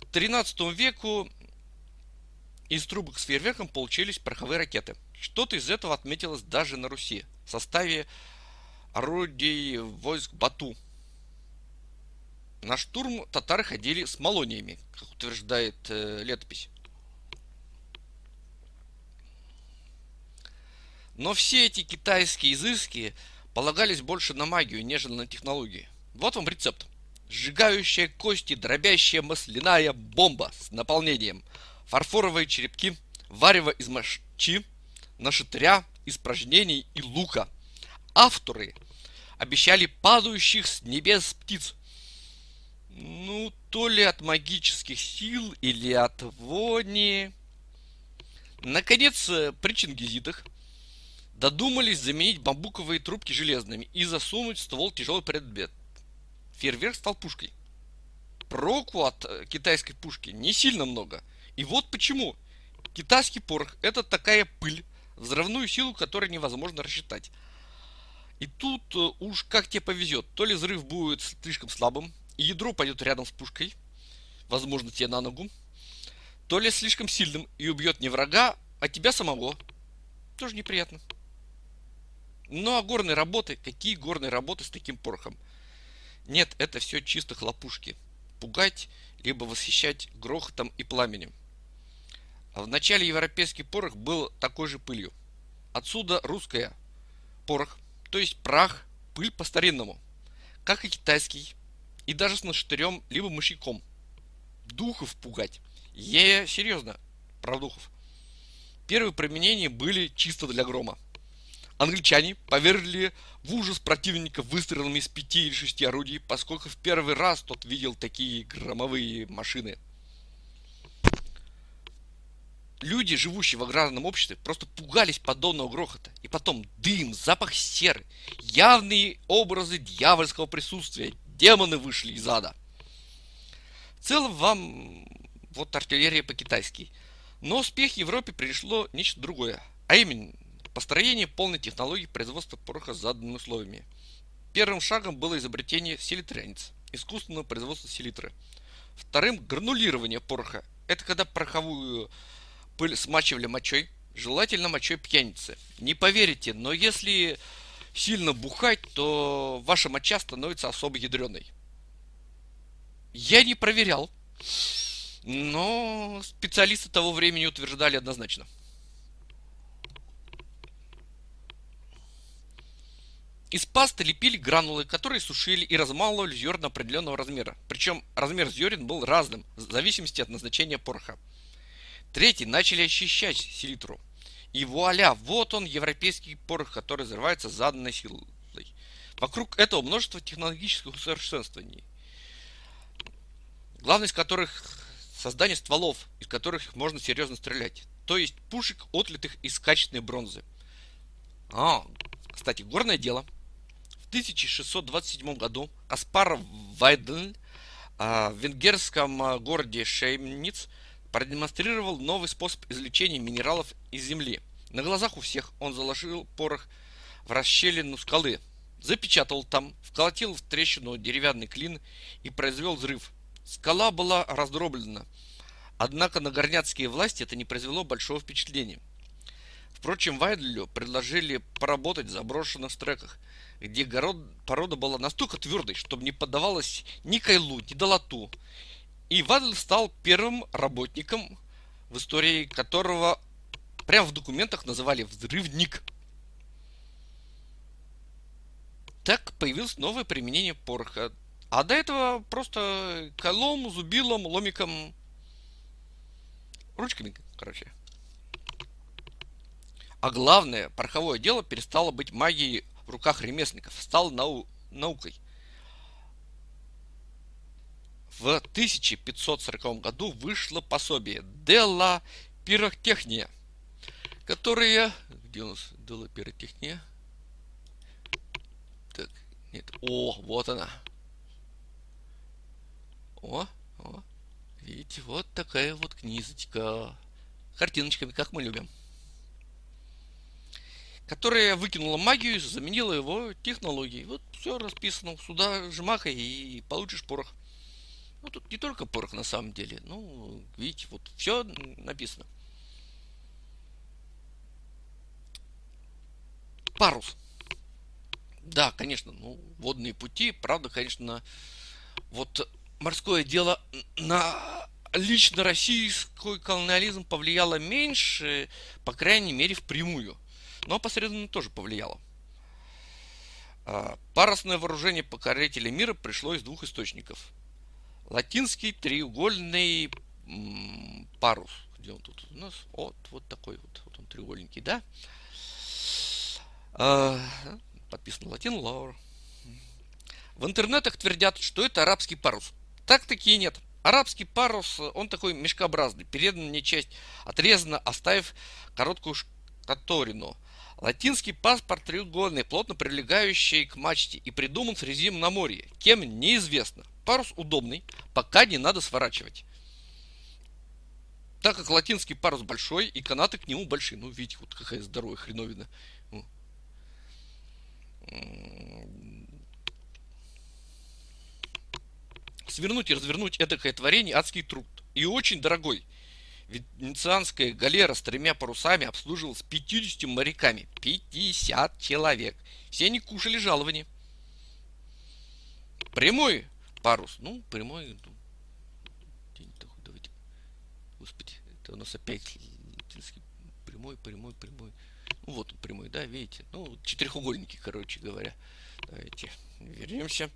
К 13 веку из трубок с фейерверком получились пороховые ракеты – что-то из этого отметилось даже на Руси в составе орудий войск Бату. На штурм татары ходили с малониями, как утверждает э, летопись. Но все эти китайские изыски полагались больше на магию, нежели на технологии. Вот вам рецепт. Сжигающая кости, дробящая масляная бомба с наполнением. Фарфоровые черепки, варево из мочи, нашатыря, испражнений и лука. Авторы обещали падающих с небес птиц. Ну, то ли от магических сил или от вони. Наконец, э, при чингизитах додумались заменить бамбуковые трубки железными и засунуть ствол тяжелый предмет. Фейерверк стал пушкой. Проку от э, китайской пушки не сильно много. И вот почему. Китайский порох – это такая пыль, взрывную силу которой невозможно рассчитать. И тут э, уж как тебе повезет, то ли взрыв будет слишком слабым, и ядро пойдет рядом с пушкой, возможно, тебе на ногу, то ли слишком сильным и убьет не врага, а тебя самого. Тоже неприятно. Ну а горные работы, какие горные работы с таким порохом? Нет, это все чисто хлопушки. Пугать, либо восхищать грохотом и пламенем. А в начале европейский порох был такой же пылью. Отсюда русская порох, то есть прах, пыль по-старинному, как и китайский, и даже с наштырем, либо мышьяком. Духов пугать. Е, серьезно, про духов. Первые применения были чисто для грома. Англичане повергли в ужас противника выстрелами из пяти или шести орудий, поскольку в первый раз тот видел такие громовые машины. Люди, живущие в аграрном обществе, просто пугались подобного грохота. И потом дым, запах серы, явные образы дьявольского присутствия. Демоны вышли из ада. В целом вам вот артиллерия по-китайски. Но успех Европе пришло нечто другое. А именно, построение полной технологии производства пороха с заданными условиями. Первым шагом было изобретение селитрянец, искусственного производства селитры. Вторым – гранулирование пороха. Это когда пороховую пыль смачивали мочой, желательно мочой пьяницы. Не поверите, но если сильно бухать, то ваша моча становится особо ядреной. Я не проверял, но специалисты того времени утверждали однозначно. Из пасты лепили гранулы, которые сушили и размалывали зерна определенного размера. Причем размер зерен был разным, в зависимости от назначения пороха. Третий начали очищать селитру. И вуаля, вот он, европейский порох, который взрывается заданной силой. Вокруг этого множество технологических усовершенствований. Главное из которых создание стволов, из которых можно серьезно стрелять. То есть пушек, отлитых из качественной бронзы. А, кстати, горное дело. В 1627 году Каспар Вайден а, в венгерском а, городе Шеймниц – продемонстрировал новый способ извлечения минералов из земли. На глазах у всех он заложил порох в расщелину скалы, запечатал там, вколотил в трещину деревянный клин и произвел взрыв. Скала была раздроблена, однако на горняцкие власти это не произвело большого впечатления. Впрочем, Вайдлю предложили поработать в заброшенных стреках, где город, порода была настолько твердой, чтобы не поддавалась ни кайлу, ни долоту, и Вадль стал первым работником, в истории которого прямо в документах называли взрывник. Так появилось новое применение пороха. А до этого просто колом, зубилом, ломиком, ручками, короче. А главное, пороховое дело перестало быть магией в руках ремесленников, стало нау- наукой – в 1540 году вышло пособие Делла Пиротехния, которое... Где у нас Делла Пиротехния? Так, нет. О, вот она. О, о. Видите, вот такая вот книжечка. Картиночками, как мы любим. Которая выкинула магию и заменила его технологией. Вот все расписано. Сюда жмакай и получишь порох. Ну, тут не только порох на самом деле. Ну, видите, вот все написано. Парус. Да, конечно, ну, водные пути, правда, конечно, вот морское дело на лично российский колониализм повлияло меньше, по крайней мере, впрямую. Но посредственно тоже повлияло. А, парусное вооружение покорителей мира пришло из двух источников латинский треугольный парус. Где он тут у нас? Вот, вот такой вот. Вот он треугольненький, да? А, подписан латин лаур. В интернетах твердят, что это арабский парус. Так-таки нет. Арабский парус, он такой мешкообразный. Передняя часть отрезана, оставив короткую шкаторину. Латинский паспорт треугольный, плотно прилегающий к мачте и придуман с резином на море. Кем неизвестно. Парус удобный, пока не надо сворачивать. Так как латинский парус большой, и канаты к нему большие. Ну, видите, вот какая здоровая хреновина. Свернуть и развернуть этакое творение адский труд. И очень дорогой. Венецианская галера с тремя парусами обслуживалась 50 моряками. 50 человек. Все они кушали жалования. Прямой парус. Ну, прямой. Ну, давайте. Господи, это у нас опять прямой, прямой, прямой. Ну, вот он прямой, да, видите? Ну, четырехугольники, короче говоря. Давайте вернемся.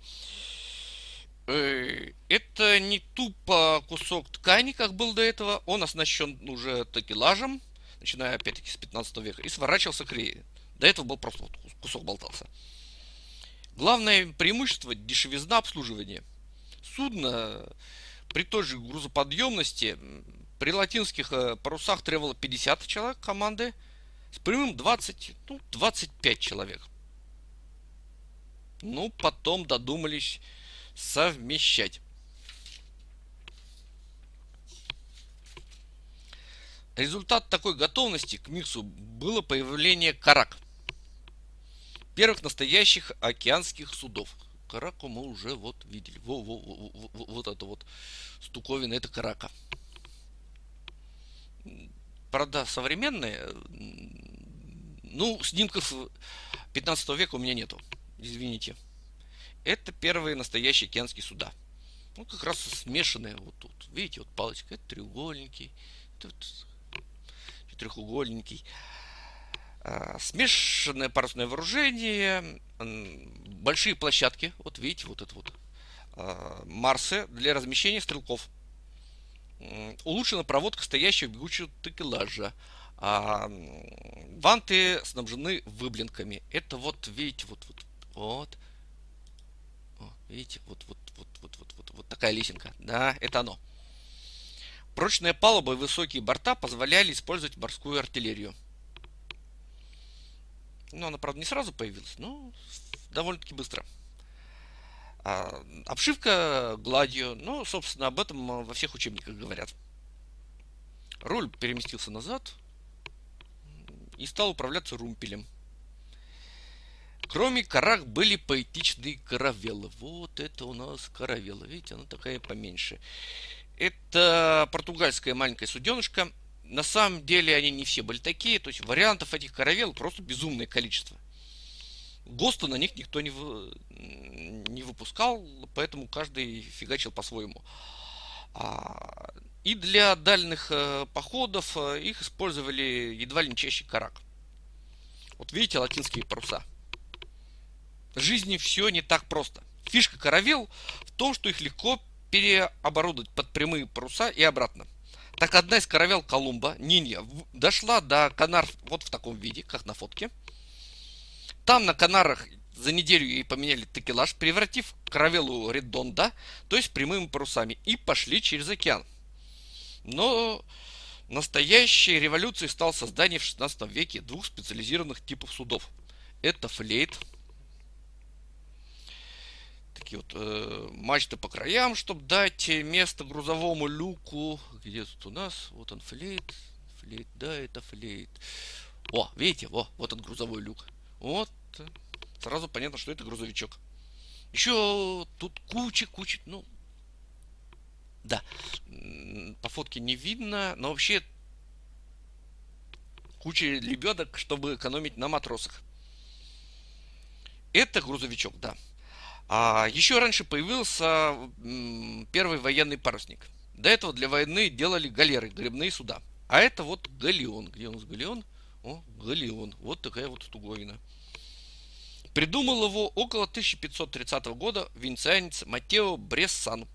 Это не тупо кусок ткани, как был до этого. Он оснащен уже такелажем, начиная опять-таки с 15 века, и сворачивался к рее. До этого был просто кусок болтался. Главное преимущество – дешевизна обслуживания. Судно при той же грузоподъемности при латинских э, парусах требовало 50 человек команды, с прямым 20, ну, 25 человек. Ну, потом додумались совмещать. Результат такой готовности к миксу было появление карак. Первых настоящих океанских судов. Караку мы уже вот видели. Во, во, во, во, вот это вот стуковина, это карака. Правда, современные, ну, снимков 15 века у меня нету. Извините. Это первые настоящие океанские суда. Ну, как раз смешанные вот тут. Видите, вот палочка, это треугольненький, тут четырехугольненький. А, смешанное парусное вооружение, большие площадки, вот видите, вот это вот, а, Марсы для размещения стрелков. Улучшена проводка стоящего бегучего текелажа. А ванты снабжены выблинками. Это вот, видите, вот, вот, вот, Видите, вот, вот, вот, вот, вот, вот, вот такая лесенка. Да, это оно. Прочная палуба и высокие борта позволяли использовать морскую артиллерию. Ну, она, правда, не сразу появилась, но довольно-таки быстро. А, обшивка гладью, ну, собственно, об этом во всех учебниках говорят. Руль переместился назад и стал управляться румпелем. Кроме карах были поэтичные каравеллы. Вот это у нас каравелла. Видите, она такая поменьше. Это португальская маленькая суденышка. На самом деле они не все были такие. То есть вариантов этих каравел просто безумное количество. ГОСТа на них никто не, вы, не выпускал, поэтому каждый фигачил по-своему. А, и для дальних э, походов э, их использовали едва ли не чаще карак. Вот видите латинские паруса – жизни все не так просто. Фишка каравел в том, что их легко переоборудовать под прямые паруса и обратно. Так одна из каравел Колумба, Нинья, дошла до Канар вот в таком виде, как на фотке. Там на Канарах за неделю ей поменяли текелаж, превратив каравеллу редонда, то есть прямыми парусами, и пошли через океан. Но настоящей революцией стал создание в 16 веке двух специализированных типов судов. Это флейт, такие вот э, мачты по краям, чтобы дать место грузовому люку. Где тут у нас? Вот он флейт. Флейт, да, это флейт. О, видите, во, вот он грузовой люк. Вот. Сразу понятно, что это грузовичок. Еще тут куча, куча, ну, да, по фотке не видно, но вообще куча лебедок, чтобы экономить на матросах. Это грузовичок, да. А еще раньше появился первый военный парусник. До этого для войны делали галеры, гребные суда. А это вот галеон. Где у нас галеон? О, галеон. Вот такая вот штуковина. Придумал его около 1530 года венецианец Матео Брессан.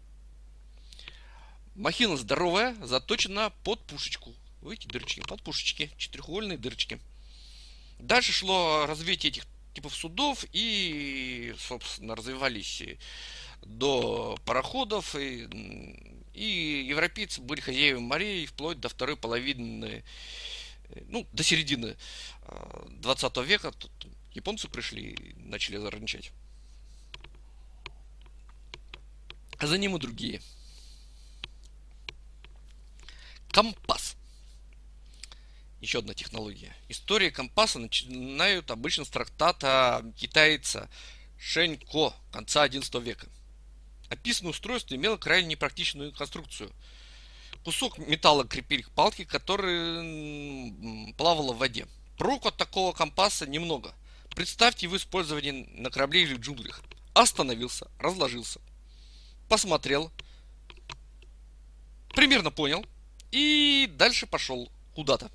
Махина здоровая, заточена под пушечку. Видите, дырочки, под пушечки, четырехугольные дырочки. Дальше шло развитие этих типов судов и, собственно, развивались до пароходов, и, и европейцы были хозяевами морей вплоть до второй половины, ну, до середины 20 а, века. Тут японцы пришли и начали зарничать. А за ним и другие. Компас. Еще одна технология. История компаса начинают обычно с трактата китайца Шенько конца XI века. Описанное устройство имело крайне непрактичную конструкцию. Кусок металла крепили к палке, которая плавала в воде. Проку от такого компаса немного. Представьте его использование на корабле или в джунглях. Остановился, разложился, посмотрел, примерно понял и дальше пошел куда-то.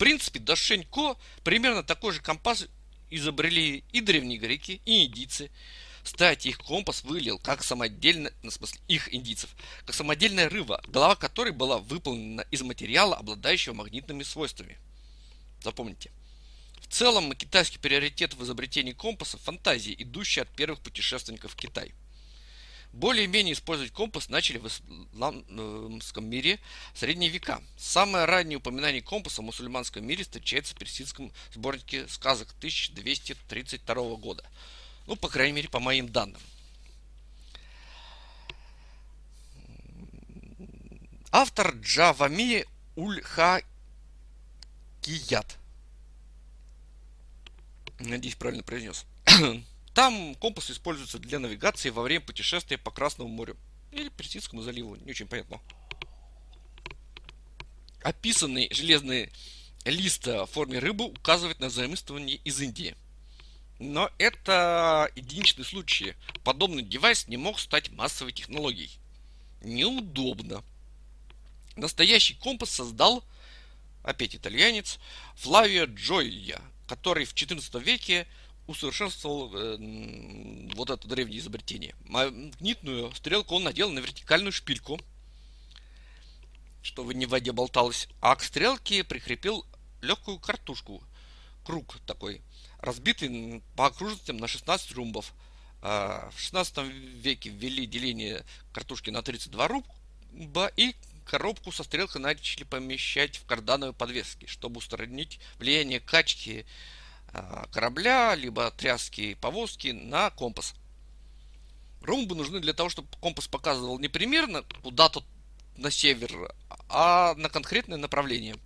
Принципе, до Шенько примерно такой же компас изобрели и древние греки, и индийцы. Кстати, их компас выглядел как самодельная, ну, в смысле их индийцев, как самодельная рыба, голова которой была выполнена из материала, обладающего магнитными свойствами. Запомните. В целом, китайский приоритет в изобретении компаса – фантазии, идущие от первых путешественников в Китай. Более-менее использовать компас начали в исламском мире средние века. Самое раннее упоминание компаса в мусульманском мире встречается в персидском сборнике сказок 1232 года. Ну, по крайней мере, по моим данным. Автор Джавами Ульха Кият. Надеюсь, правильно произнес. Там компас используется для навигации во время путешествия по Красному морю или Персидскому заливу, не очень понятно. Описанный железный лист в форме рыбы указывает на заимствование из Индии. Но это единичный случай. Подобный девайс не мог стать массовой технологией. Неудобно. Настоящий компас создал, опять итальянец, Флавио Джойя, который в XIV веке усовершенствовал э, вот это древнее изобретение. Магнитную стрелку он надел на вертикальную шпильку, чтобы не в воде болталось, а к стрелке прикрепил легкую картушку, круг такой, разбитый по окружностям на 16 румбов. А в 16 веке ввели деление картушки на 32 румба и коробку со стрелкой начали помещать в кардановые подвески, чтобы устранить влияние качки корабля, либо тряски повозки на компас. Румбы нужны для того, чтобы компас показывал не примерно куда-то на север, а на конкретное направление.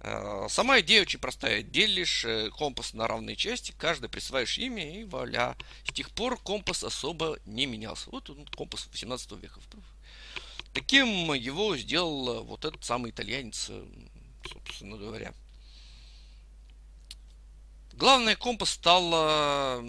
Э, сама идея очень простая. Делишь э, компас на равные части, каждый присваиваешь имя и вуаля. С тех пор компас особо не менялся. Вот он, компас 18 века. Таким его сделал вот этот самый итальянец, собственно говоря. Главное, компас стал а,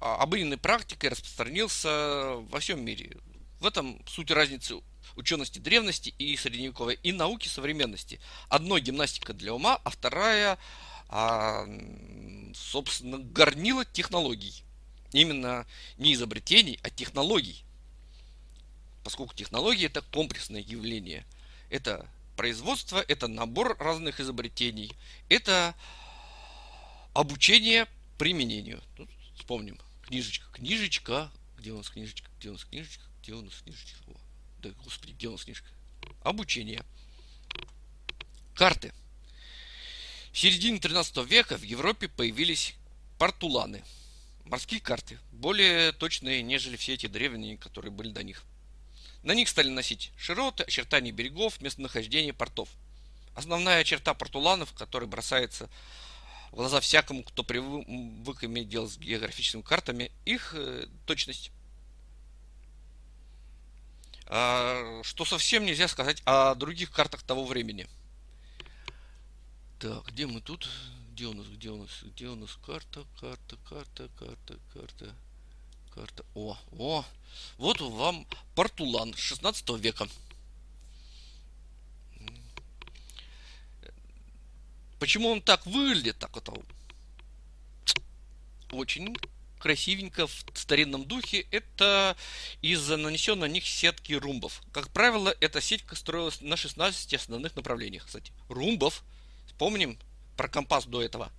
обыденной практикой, распространился во всем мире. В этом суть разницы учености древности и средневековой, и науки современности. Одно гимнастика для ума, а вторая, а, собственно, горнила технологий. Именно не изобретений, а технологий. Поскольку технологии это комплексное явление. Это производство, это набор разных изобретений, это Обучение применению. Тут вспомним. Книжечка, книжечка. Где у нас книжечка? Где у нас книжечка? Где у нас книжечка? О, да, господи, где у нас книжка? Обучение. Карты. В середине 13 века в Европе появились портуланы. Морские карты. Более точные, нежели все эти древние, которые были до них. На них стали носить широты, очертания берегов, местонахождение портов. Основная черта портуланов, которая бросается в глаза всякому, кто привык иметь дело с географическими картами, их э, точность. А, что совсем нельзя сказать о других картах того времени. Так, где мы тут? Где у нас, где у нас, где у нас карта, карта, карта, карта, карта, карта. О, о, вот вам Портулан 16 века. Почему он так выглядит, так это очень красивенько в старинном духе, это из-за нанесенной на них сетки румбов. Как правило, эта сетка строилась на 16 основных направлениях. Кстати, румбов, вспомним про компас до этого.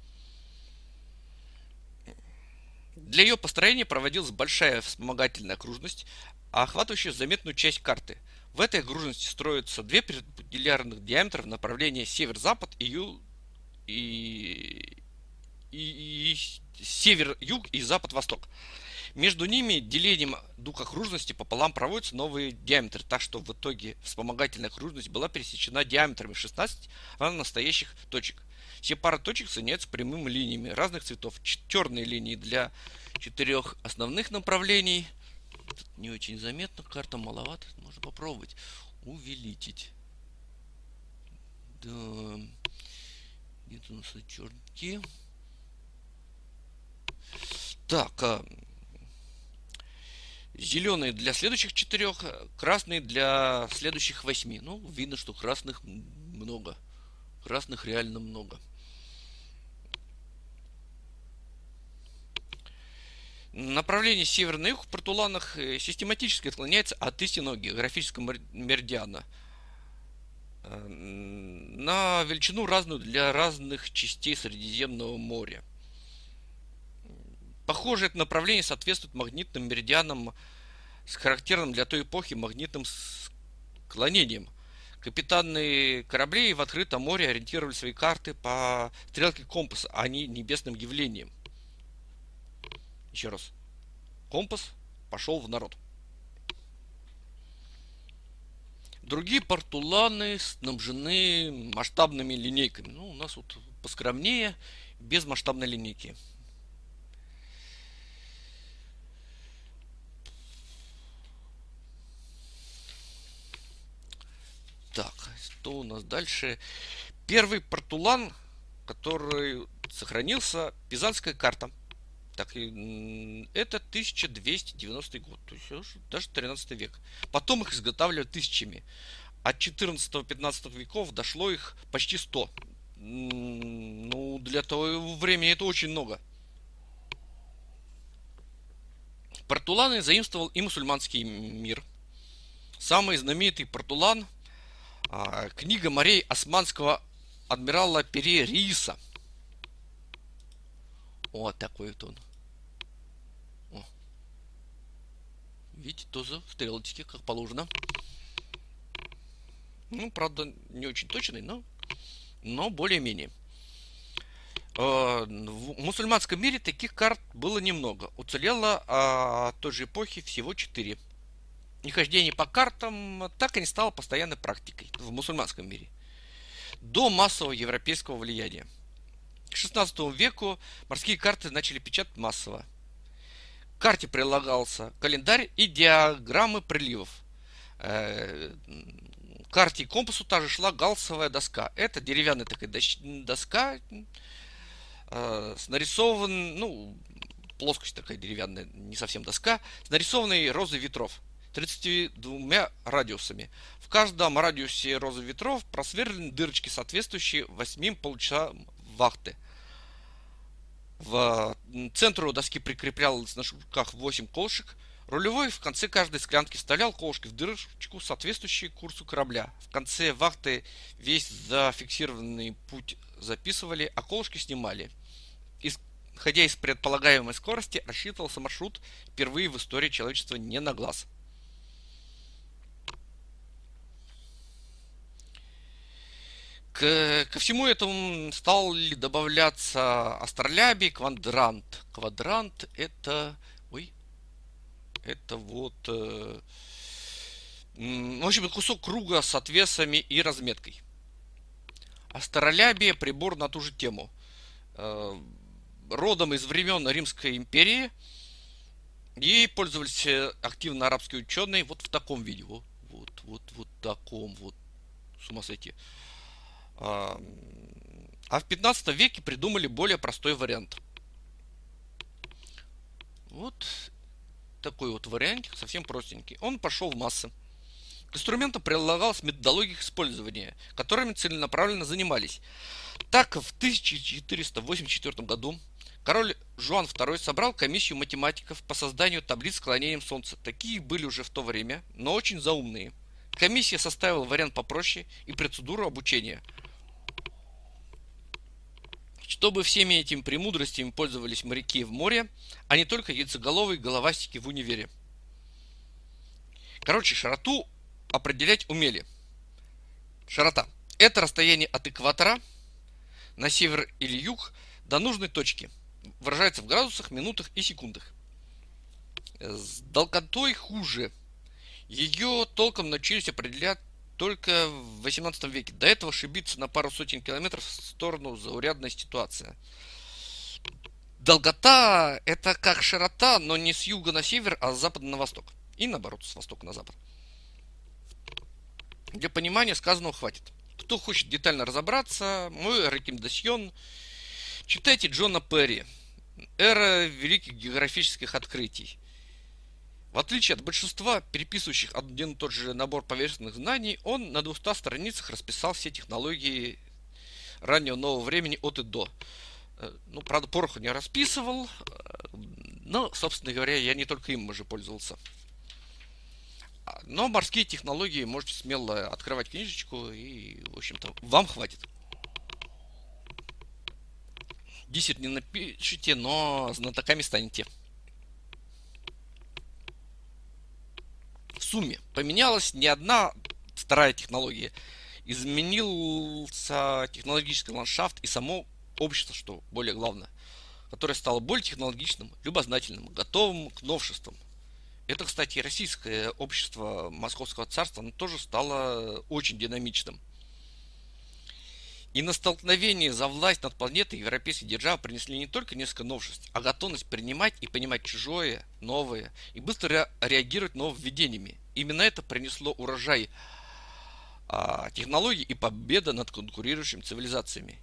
Для ее построения проводилась большая вспомогательная окружность, охватывающая заметную часть карты. В этой окружности строятся две перпендикулярных диаметра в направлении север-запад и юг и, и, и север-юг и запад-восток. Между ними делением дуг окружности пополам проводятся новые диаметры, так что в итоге вспомогательная окружность была пересечена диаметрами 16 настоящих точек. Все пары точек соединяются прямыми линиями разных цветов. Черные линии для четырех основных направлений. Тут не очень заметно, карта маловато, можно попробовать увеличить. Да. Нас черти. Так, а, зеленые для следующих четырех, красные для следующих восьми. Ну, видно, что красных много. Красных реально много. Направление север на юг в Портуланах э, систематически отклоняется от истинного географического меридиана на величину разную для разных частей Средиземного моря. Похоже, это направление соответствует магнитным меридианам с характерным для той эпохи магнитным склонением. Капитаны кораблей в открытом море ориентировали свои карты по стрелке компаса, а не небесным явлениям. Еще раз. Компас пошел в народ. Другие портуланы снабжены масштабными линейками. Ну, у нас вот поскромнее, без масштабной линейки. Так, что у нас дальше? Первый портулан, который сохранился, пизанская карта – так, это 1290 год, то есть даже 13 век. Потом их изготавливали тысячами. От 14-15 веков дошло их почти 100. Ну, для того времени это очень много. Портуланы заимствовал и мусульманский мир. Самый знаменитый портулан а, книга морей османского адмирала Пере Рииса – вот такой вот он. О. Видите, тоже стрелочки, как положено. Ну, правда, не очень точный, но, но более-менее. Э, в мусульманском мире таких карт было немного. Уцелело а, той же эпохи всего четыре. Нехождение по картам так и не стало постоянной практикой в мусульманском мире. До массового европейского влияния. К 16 веку морские карты начали печатать массово. К карте прилагался календарь и диаграммы приливов. Э, к карте и компасу также шла галсовая доска. Это деревянная такая доска э, с нарисован, ну, плоскость такая деревянная, не совсем доска, с нарисованной розой ветров. 32 радиусами. В каждом радиусе розы ветров просверлены дырочки, соответствующие 8 полчасам вахты. В центру доски прикреплялось на шнурках 8 колышек. Рулевой в конце каждой склянки вставлял колышки в дырочку, соответствующие курсу корабля. В конце вахты весь зафиксированный путь записывали, а колышки снимали. Исходя из предполагаемой скорости, рассчитывался маршрут впервые в истории человечества не на глаз. К, ко всему этому стал ли добавляться астролябий, квадрант. Квадрант это... Ой. Это вот... Э, в общем, кусок круга с отвесами и разметкой. Астролябия прибор на ту же тему. Э, родом из времен Римской империи. И пользовались активно арабские ученые вот в таком виде. Вот, вот, вот, вот таком вот. С ума сойти. А в 15 веке придумали более простой вариант. Вот такой вот вариант, совсем простенький. Он пошел в массы. К инструменту прилагалась методология использования, которыми целенаправленно занимались. Так, в 1484 году король Жуан II собрал комиссию математиков по созданию таблиц с склонением Солнца. Такие были уже в то время, но очень заумные. Комиссия составила вариант попроще и процедуру обучения – чтобы всеми этими премудростями пользовались моряки в море, а не только яйцеголовые головастики в универе. Короче, широту определять умели. Широта – это расстояние от экватора на север или юг до нужной точки. Выражается в градусах, минутах и секундах. С долготой хуже. Ее толком научились определять только в 18 веке. До этого ошибиться на пару сотен километров в сторону заурядная ситуация. Долгота – это как широта, но не с юга на север, а с запада на восток. И наоборот, с востока на запад. Для понимания сказанного хватит. Кто хочет детально разобраться, мой рекомендацион – читайте Джона Перри «Эра великих географических открытий». В отличие от большинства переписывающих один и тот же набор поверхностных знаний, он на 200 страницах расписал все технологии раннего нового времени от и до. Э, ну, правда, пороху не расписывал, э, но, собственно говоря, я не только им уже пользовался. А, но морские технологии можете смело открывать книжечку и, в общем-то, вам хватит. Диссерт не напишите, но знатоками станете. Сумме поменялась не одна вторая технология. Изменился технологический ландшафт и само общество, что более главное, которое стало более технологичным, любознательным, готовым к новшествам. Это, кстати, российское общество Московского царства, оно тоже стало очень динамичным – и на столкновение за власть над планетой европейские державы принесли не только несколько новшеств, а готовность принимать и понимать чужое, новое, и быстро реагировать нововведениями. Именно это принесло урожай а, технологий и победа над конкурирующими цивилизациями.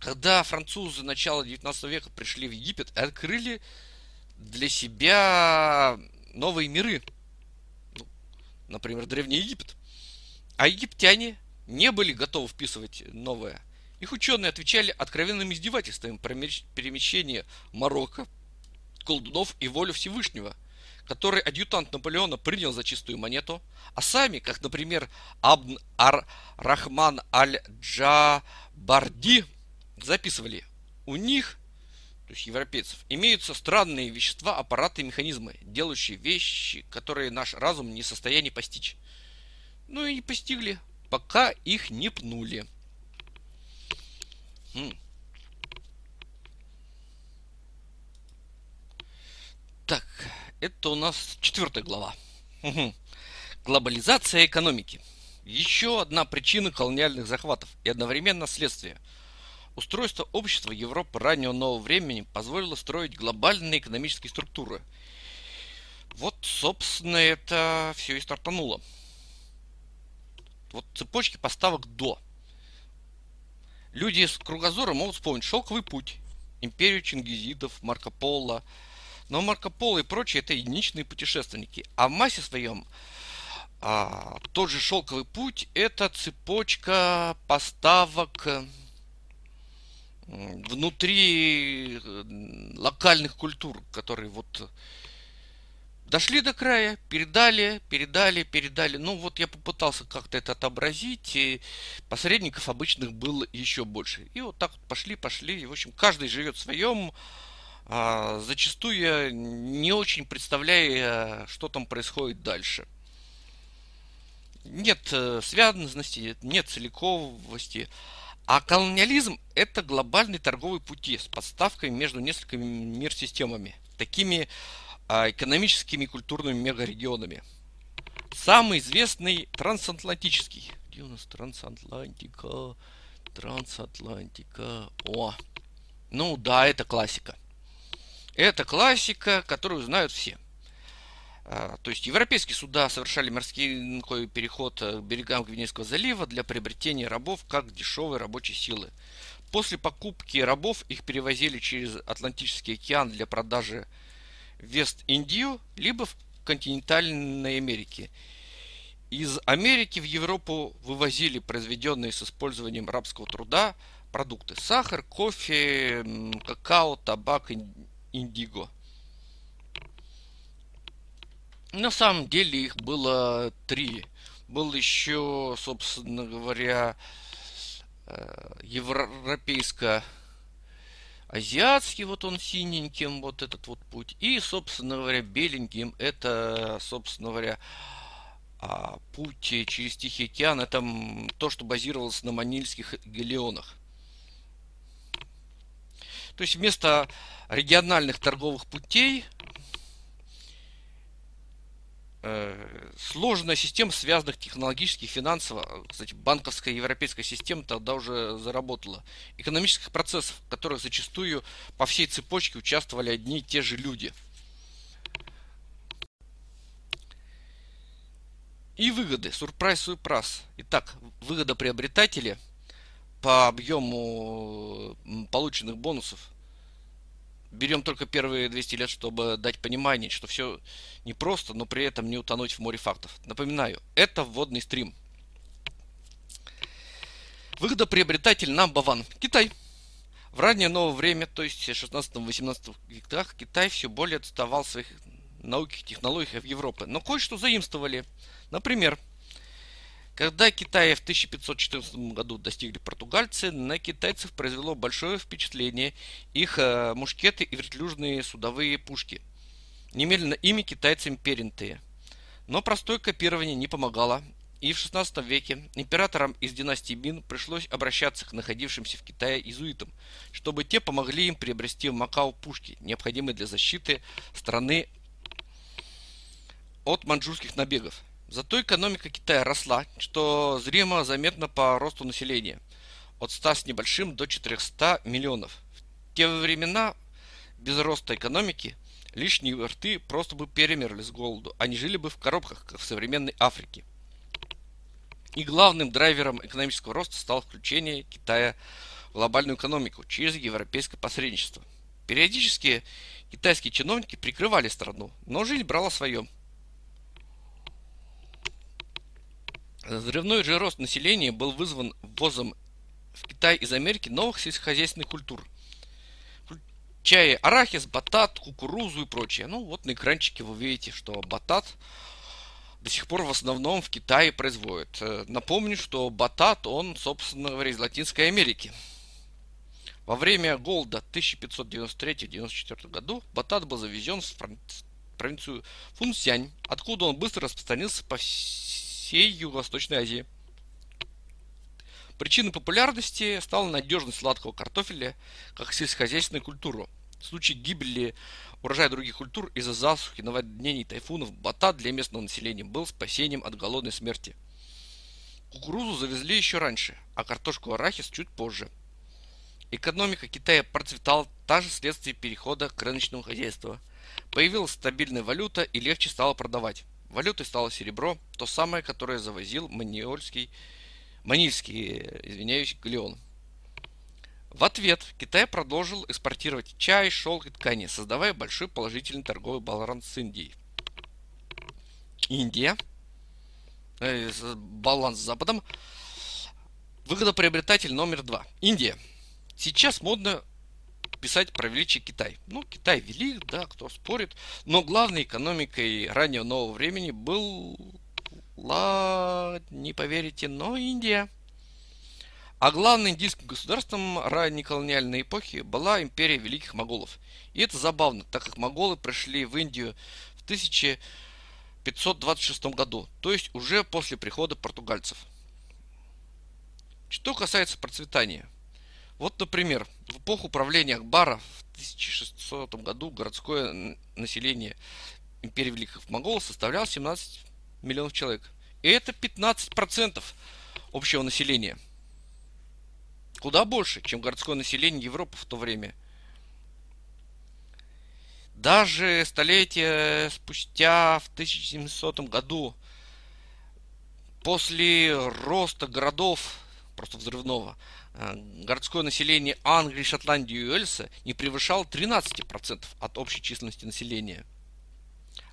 Когда французы начала 19 века пришли в Египет и открыли для себя новые миры, ну, например, Древний Египет, а египтяне – не были готовы вписывать новое. Их ученые отвечали откровенным издевательством про перемещение Марокко, колдунов и волю Всевышнего, который адъютант Наполеона принял за чистую монету, а сами, как, например, Абн Ар-Рахман Аль-Джабарди, записывали, у них, то есть европейцев, имеются странные вещества, аппараты и механизмы, делающие вещи, которые наш разум не в состоянии постичь. Ну и не постигли пока их не пнули. Так, это у нас четвертая глава. Глобализация экономики. Еще одна причина колониальных захватов и одновременно следствие. Устройство общества Европы раннего нового времени позволило строить глобальные экономические структуры. Вот, собственно, это все и стартануло вот цепочки поставок до. Люди с кругозором могут вспомнить шелковый путь, империю чингизидов, Марко Поло. Но Марко Поло и прочие это единичные путешественники. А в массе своем а, тот же шелковый путь это цепочка поставок внутри э, локальных культур, которые вот Дошли до края, передали, передали, передали. Ну вот я попытался как-то это отобразить, и посредников обычных было еще больше. И вот так вот пошли, пошли. И, в общем, каждый живет в своем, зачастую я не очень представляя, что там происходит дальше. Нет э, связанности, нет целиковости. А колониализм – это глобальный торговый пути с подставками между несколькими мир-системами. Такими а, экономическими и культурными мегарегионами. Самый известный трансатлантический. Где у нас трансатлантика? Трансатлантика. О! Ну да, это классика. Это классика, которую знают все. А, то есть европейские суда совершали морской переход к берегам Гвинейского залива для приобретения рабов как дешевой рабочей силы. После покупки рабов их перевозили через Атлантический океан для продажи Вест-Индию, либо в континентальной Америке. Из Америки в Европу вывозили произведенные с использованием рабского труда продукты. Сахар, кофе, какао, табак, индиго. На самом деле их было три. Был еще, собственно говоря, э, европейско азиатский, вот он синеньким, вот этот вот путь. И, собственно говоря, беленьким, это, собственно говоря, а, путь через Тихий океан, это то, что базировалось на манильских галеонах. То есть вместо региональных торговых путей э, сложная система связанных технологически и финансово, кстати, банковская европейская система тогда уже заработала, экономических процессов, в которых зачастую по всей цепочке участвовали одни и те же люди. И выгоды. Сурприз, сурприз. Итак, выгода приобретателя по объему полученных бонусов берем только первые 200 лет, чтобы дать понимание, что все непросто, но при этом не утонуть в море фактов. Напоминаю, это вводный стрим. Выгода приобретатель number one. Китай. В раннее новое время, то есть в 16-18 веках, Китай все более отставал в своих науках и технологиях в Европе. Но кое-что заимствовали. Например, когда Китая в 1514 году достигли португальцы, на китайцев произвело большое впечатление их э, мушкеты и вертлюжные судовые пушки, немедленно ими китайцами перенятые. Но простое копирование не помогало, и в 16 веке императорам из династии Мин пришлось обращаться к находившимся в Китае иезуитам, чтобы те помогли им приобрести в Макао пушки, необходимые для защиты страны от маньчжурских набегов. Зато экономика Китая росла, что зримо заметно по росту населения. От 100 с небольшим до 400 миллионов. В те времена без роста экономики лишние рты просто бы перемерли с голоду, они жили бы в коробках, как в современной Африке. И главным драйвером экономического роста стало включение Китая в глобальную экономику через европейское посредничество. Периодически китайские чиновники прикрывали страну, но жизнь брала свое – Взрывной же рост населения был вызван ввозом в Китай из Америки новых сельскохозяйственных культур, включая арахис, батат, кукурузу и прочее. Ну вот на экранчике вы видите, что батат до сих пор в основном в Китае производят. Э, напомню, что батат, он, собственно говоря, из Латинской Америки. Во время голода 1593-94 году батат был завезен в провинцию Фунсянь, откуда он быстро распространился по всей всей Юго-Восточной Азии. Причиной популярности стала надежность сладкого картофеля как сельскохозяйственной культуры. В случае гибели урожая других культур из-за засухи, наводнений, тайфунов, батат для местного населения был спасением от голодной смерти. Кукурузу завезли еще раньше, а картошку арахис чуть позже. Экономика Китая процветала также вследствие перехода к рыночному хозяйству. Появилась стабильная валюта и легче стало продавать. Валютой стало серебро, то самое, которое завозил Маниольский, Манильский, извиняюсь, галеон. В ответ Китай продолжил экспортировать чай, шелк и ткани, создавая большой положительный торговый баланс с Индией. Индия, э, баланс с Западом, выгодоприобретатель номер два. Индия. Сейчас модно писать про величие Китай. Ну, Китай велик, да, кто спорит. Но главной экономикой раннего нового времени был, не поверите, но Индия. А главным индийским государством ранней колониальной эпохи была империя великих моголов. И это забавно, так как моголы пришли в Индию в 1526 году, то есть уже после прихода португальцев. Что касается процветания – вот, например, в эпоху правления Акбара в 1600 году городское население империи Великих Монголов составляло 17 миллионов человек. И это 15% общего населения. Куда больше, чем городское население Европы в то время. Даже столетия спустя, в 1700 году, после роста городов, просто взрывного, городское население Англии, Шотландии и Уэльса не превышало 13% от общей численности населения.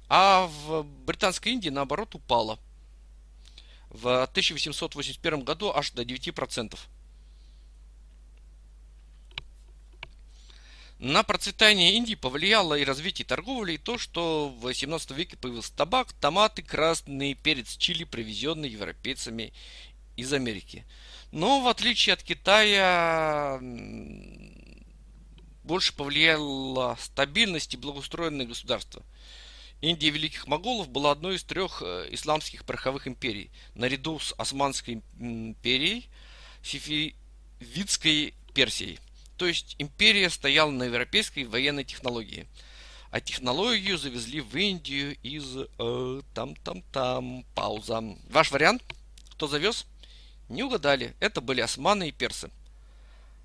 А в Британской Индии, наоборот, упало. В 1881 году аж до 9%. На процветание Индии повлияло и развитие торговли, и то, что в 18 веке появился табак, томаты, красный перец, чили, привезенные европейцами из Америки. Но в отличие от Китая больше повлияла стабильность и благоустроенное государство. Индия Великих Моголов была одной из трех э, исламских пороховых империй, наряду с Османской империей, Сифивидской Персией. То есть империя стояла на европейской военной технологии. А технологию завезли в Индию из э, там-там-там. Пауза. Ваш вариант? Кто завез? Не угадали. Это были османы и персы.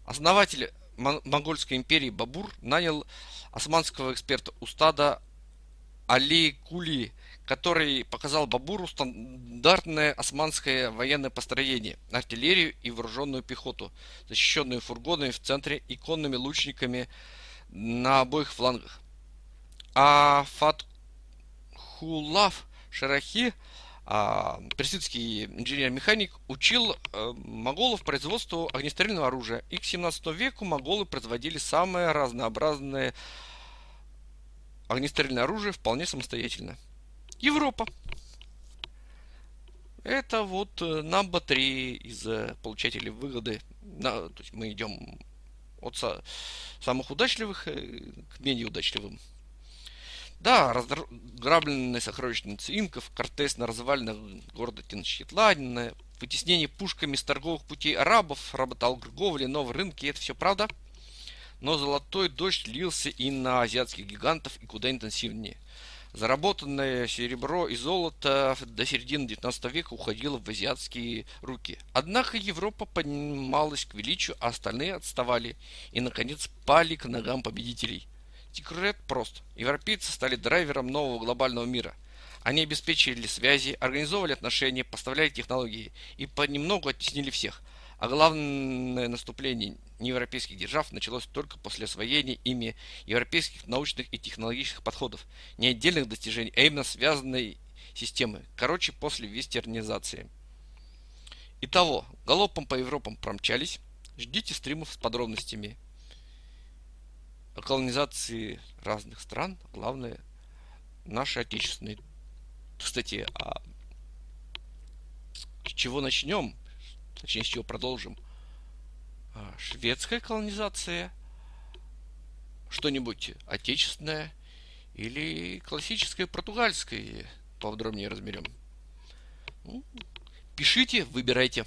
Основатель монгольской империи Бабур нанял османского эксперта Устада Али Кули, который показал Бабуру стандартное османское военное построение, артиллерию и вооруженную пехоту, защищенную фургонами в центре и конными лучниками на обоих флангах. А Фатхулав Шарахи, персидский инженер-механик, учил а, моголов производству огнестрельного оружия. И к 17 веку моголы производили самое разнообразное огнестрельное оружие вполне самостоятельно. Европа. Это вот number э, 3 из э, получателей выгоды. На, то есть мы идем от самых удачливых э, к менее удачливым. Да, разграбленные сокровищницы инков, Кортес на развалинах города Теночтитланина, вытеснение пушками с торговых путей арабов, работорговли, новые рынки, это все правда. Но золотой дождь лился и на азиатских гигантов, и куда интенсивнее. Заработанное серебро и золото до середины 19 века уходило в азиатские руки. Однако Европа поднималась к величию, а остальные отставали и, наконец, пали к ногам победителей. Секрет прост. Европейцы стали драйвером нового глобального мира. Они обеспечили связи, организовывали отношения, поставляли технологии и понемногу оттеснили всех. А главное наступление неевропейских держав началось только после освоения ими европейских научных и технологических подходов, не отдельных достижений, а именно связанной системы. Короче, после вестернизации. Итого, галопом по Европам промчались. Ждите стримов с подробностями колонизации разных стран, главное, наши отечественные. Кстати, а с чего начнем? Точнее, с чего продолжим? А, шведская колонизация, что-нибудь отечественное или классическое португальское, поподробнее разберем. Ну, пишите, выбирайте.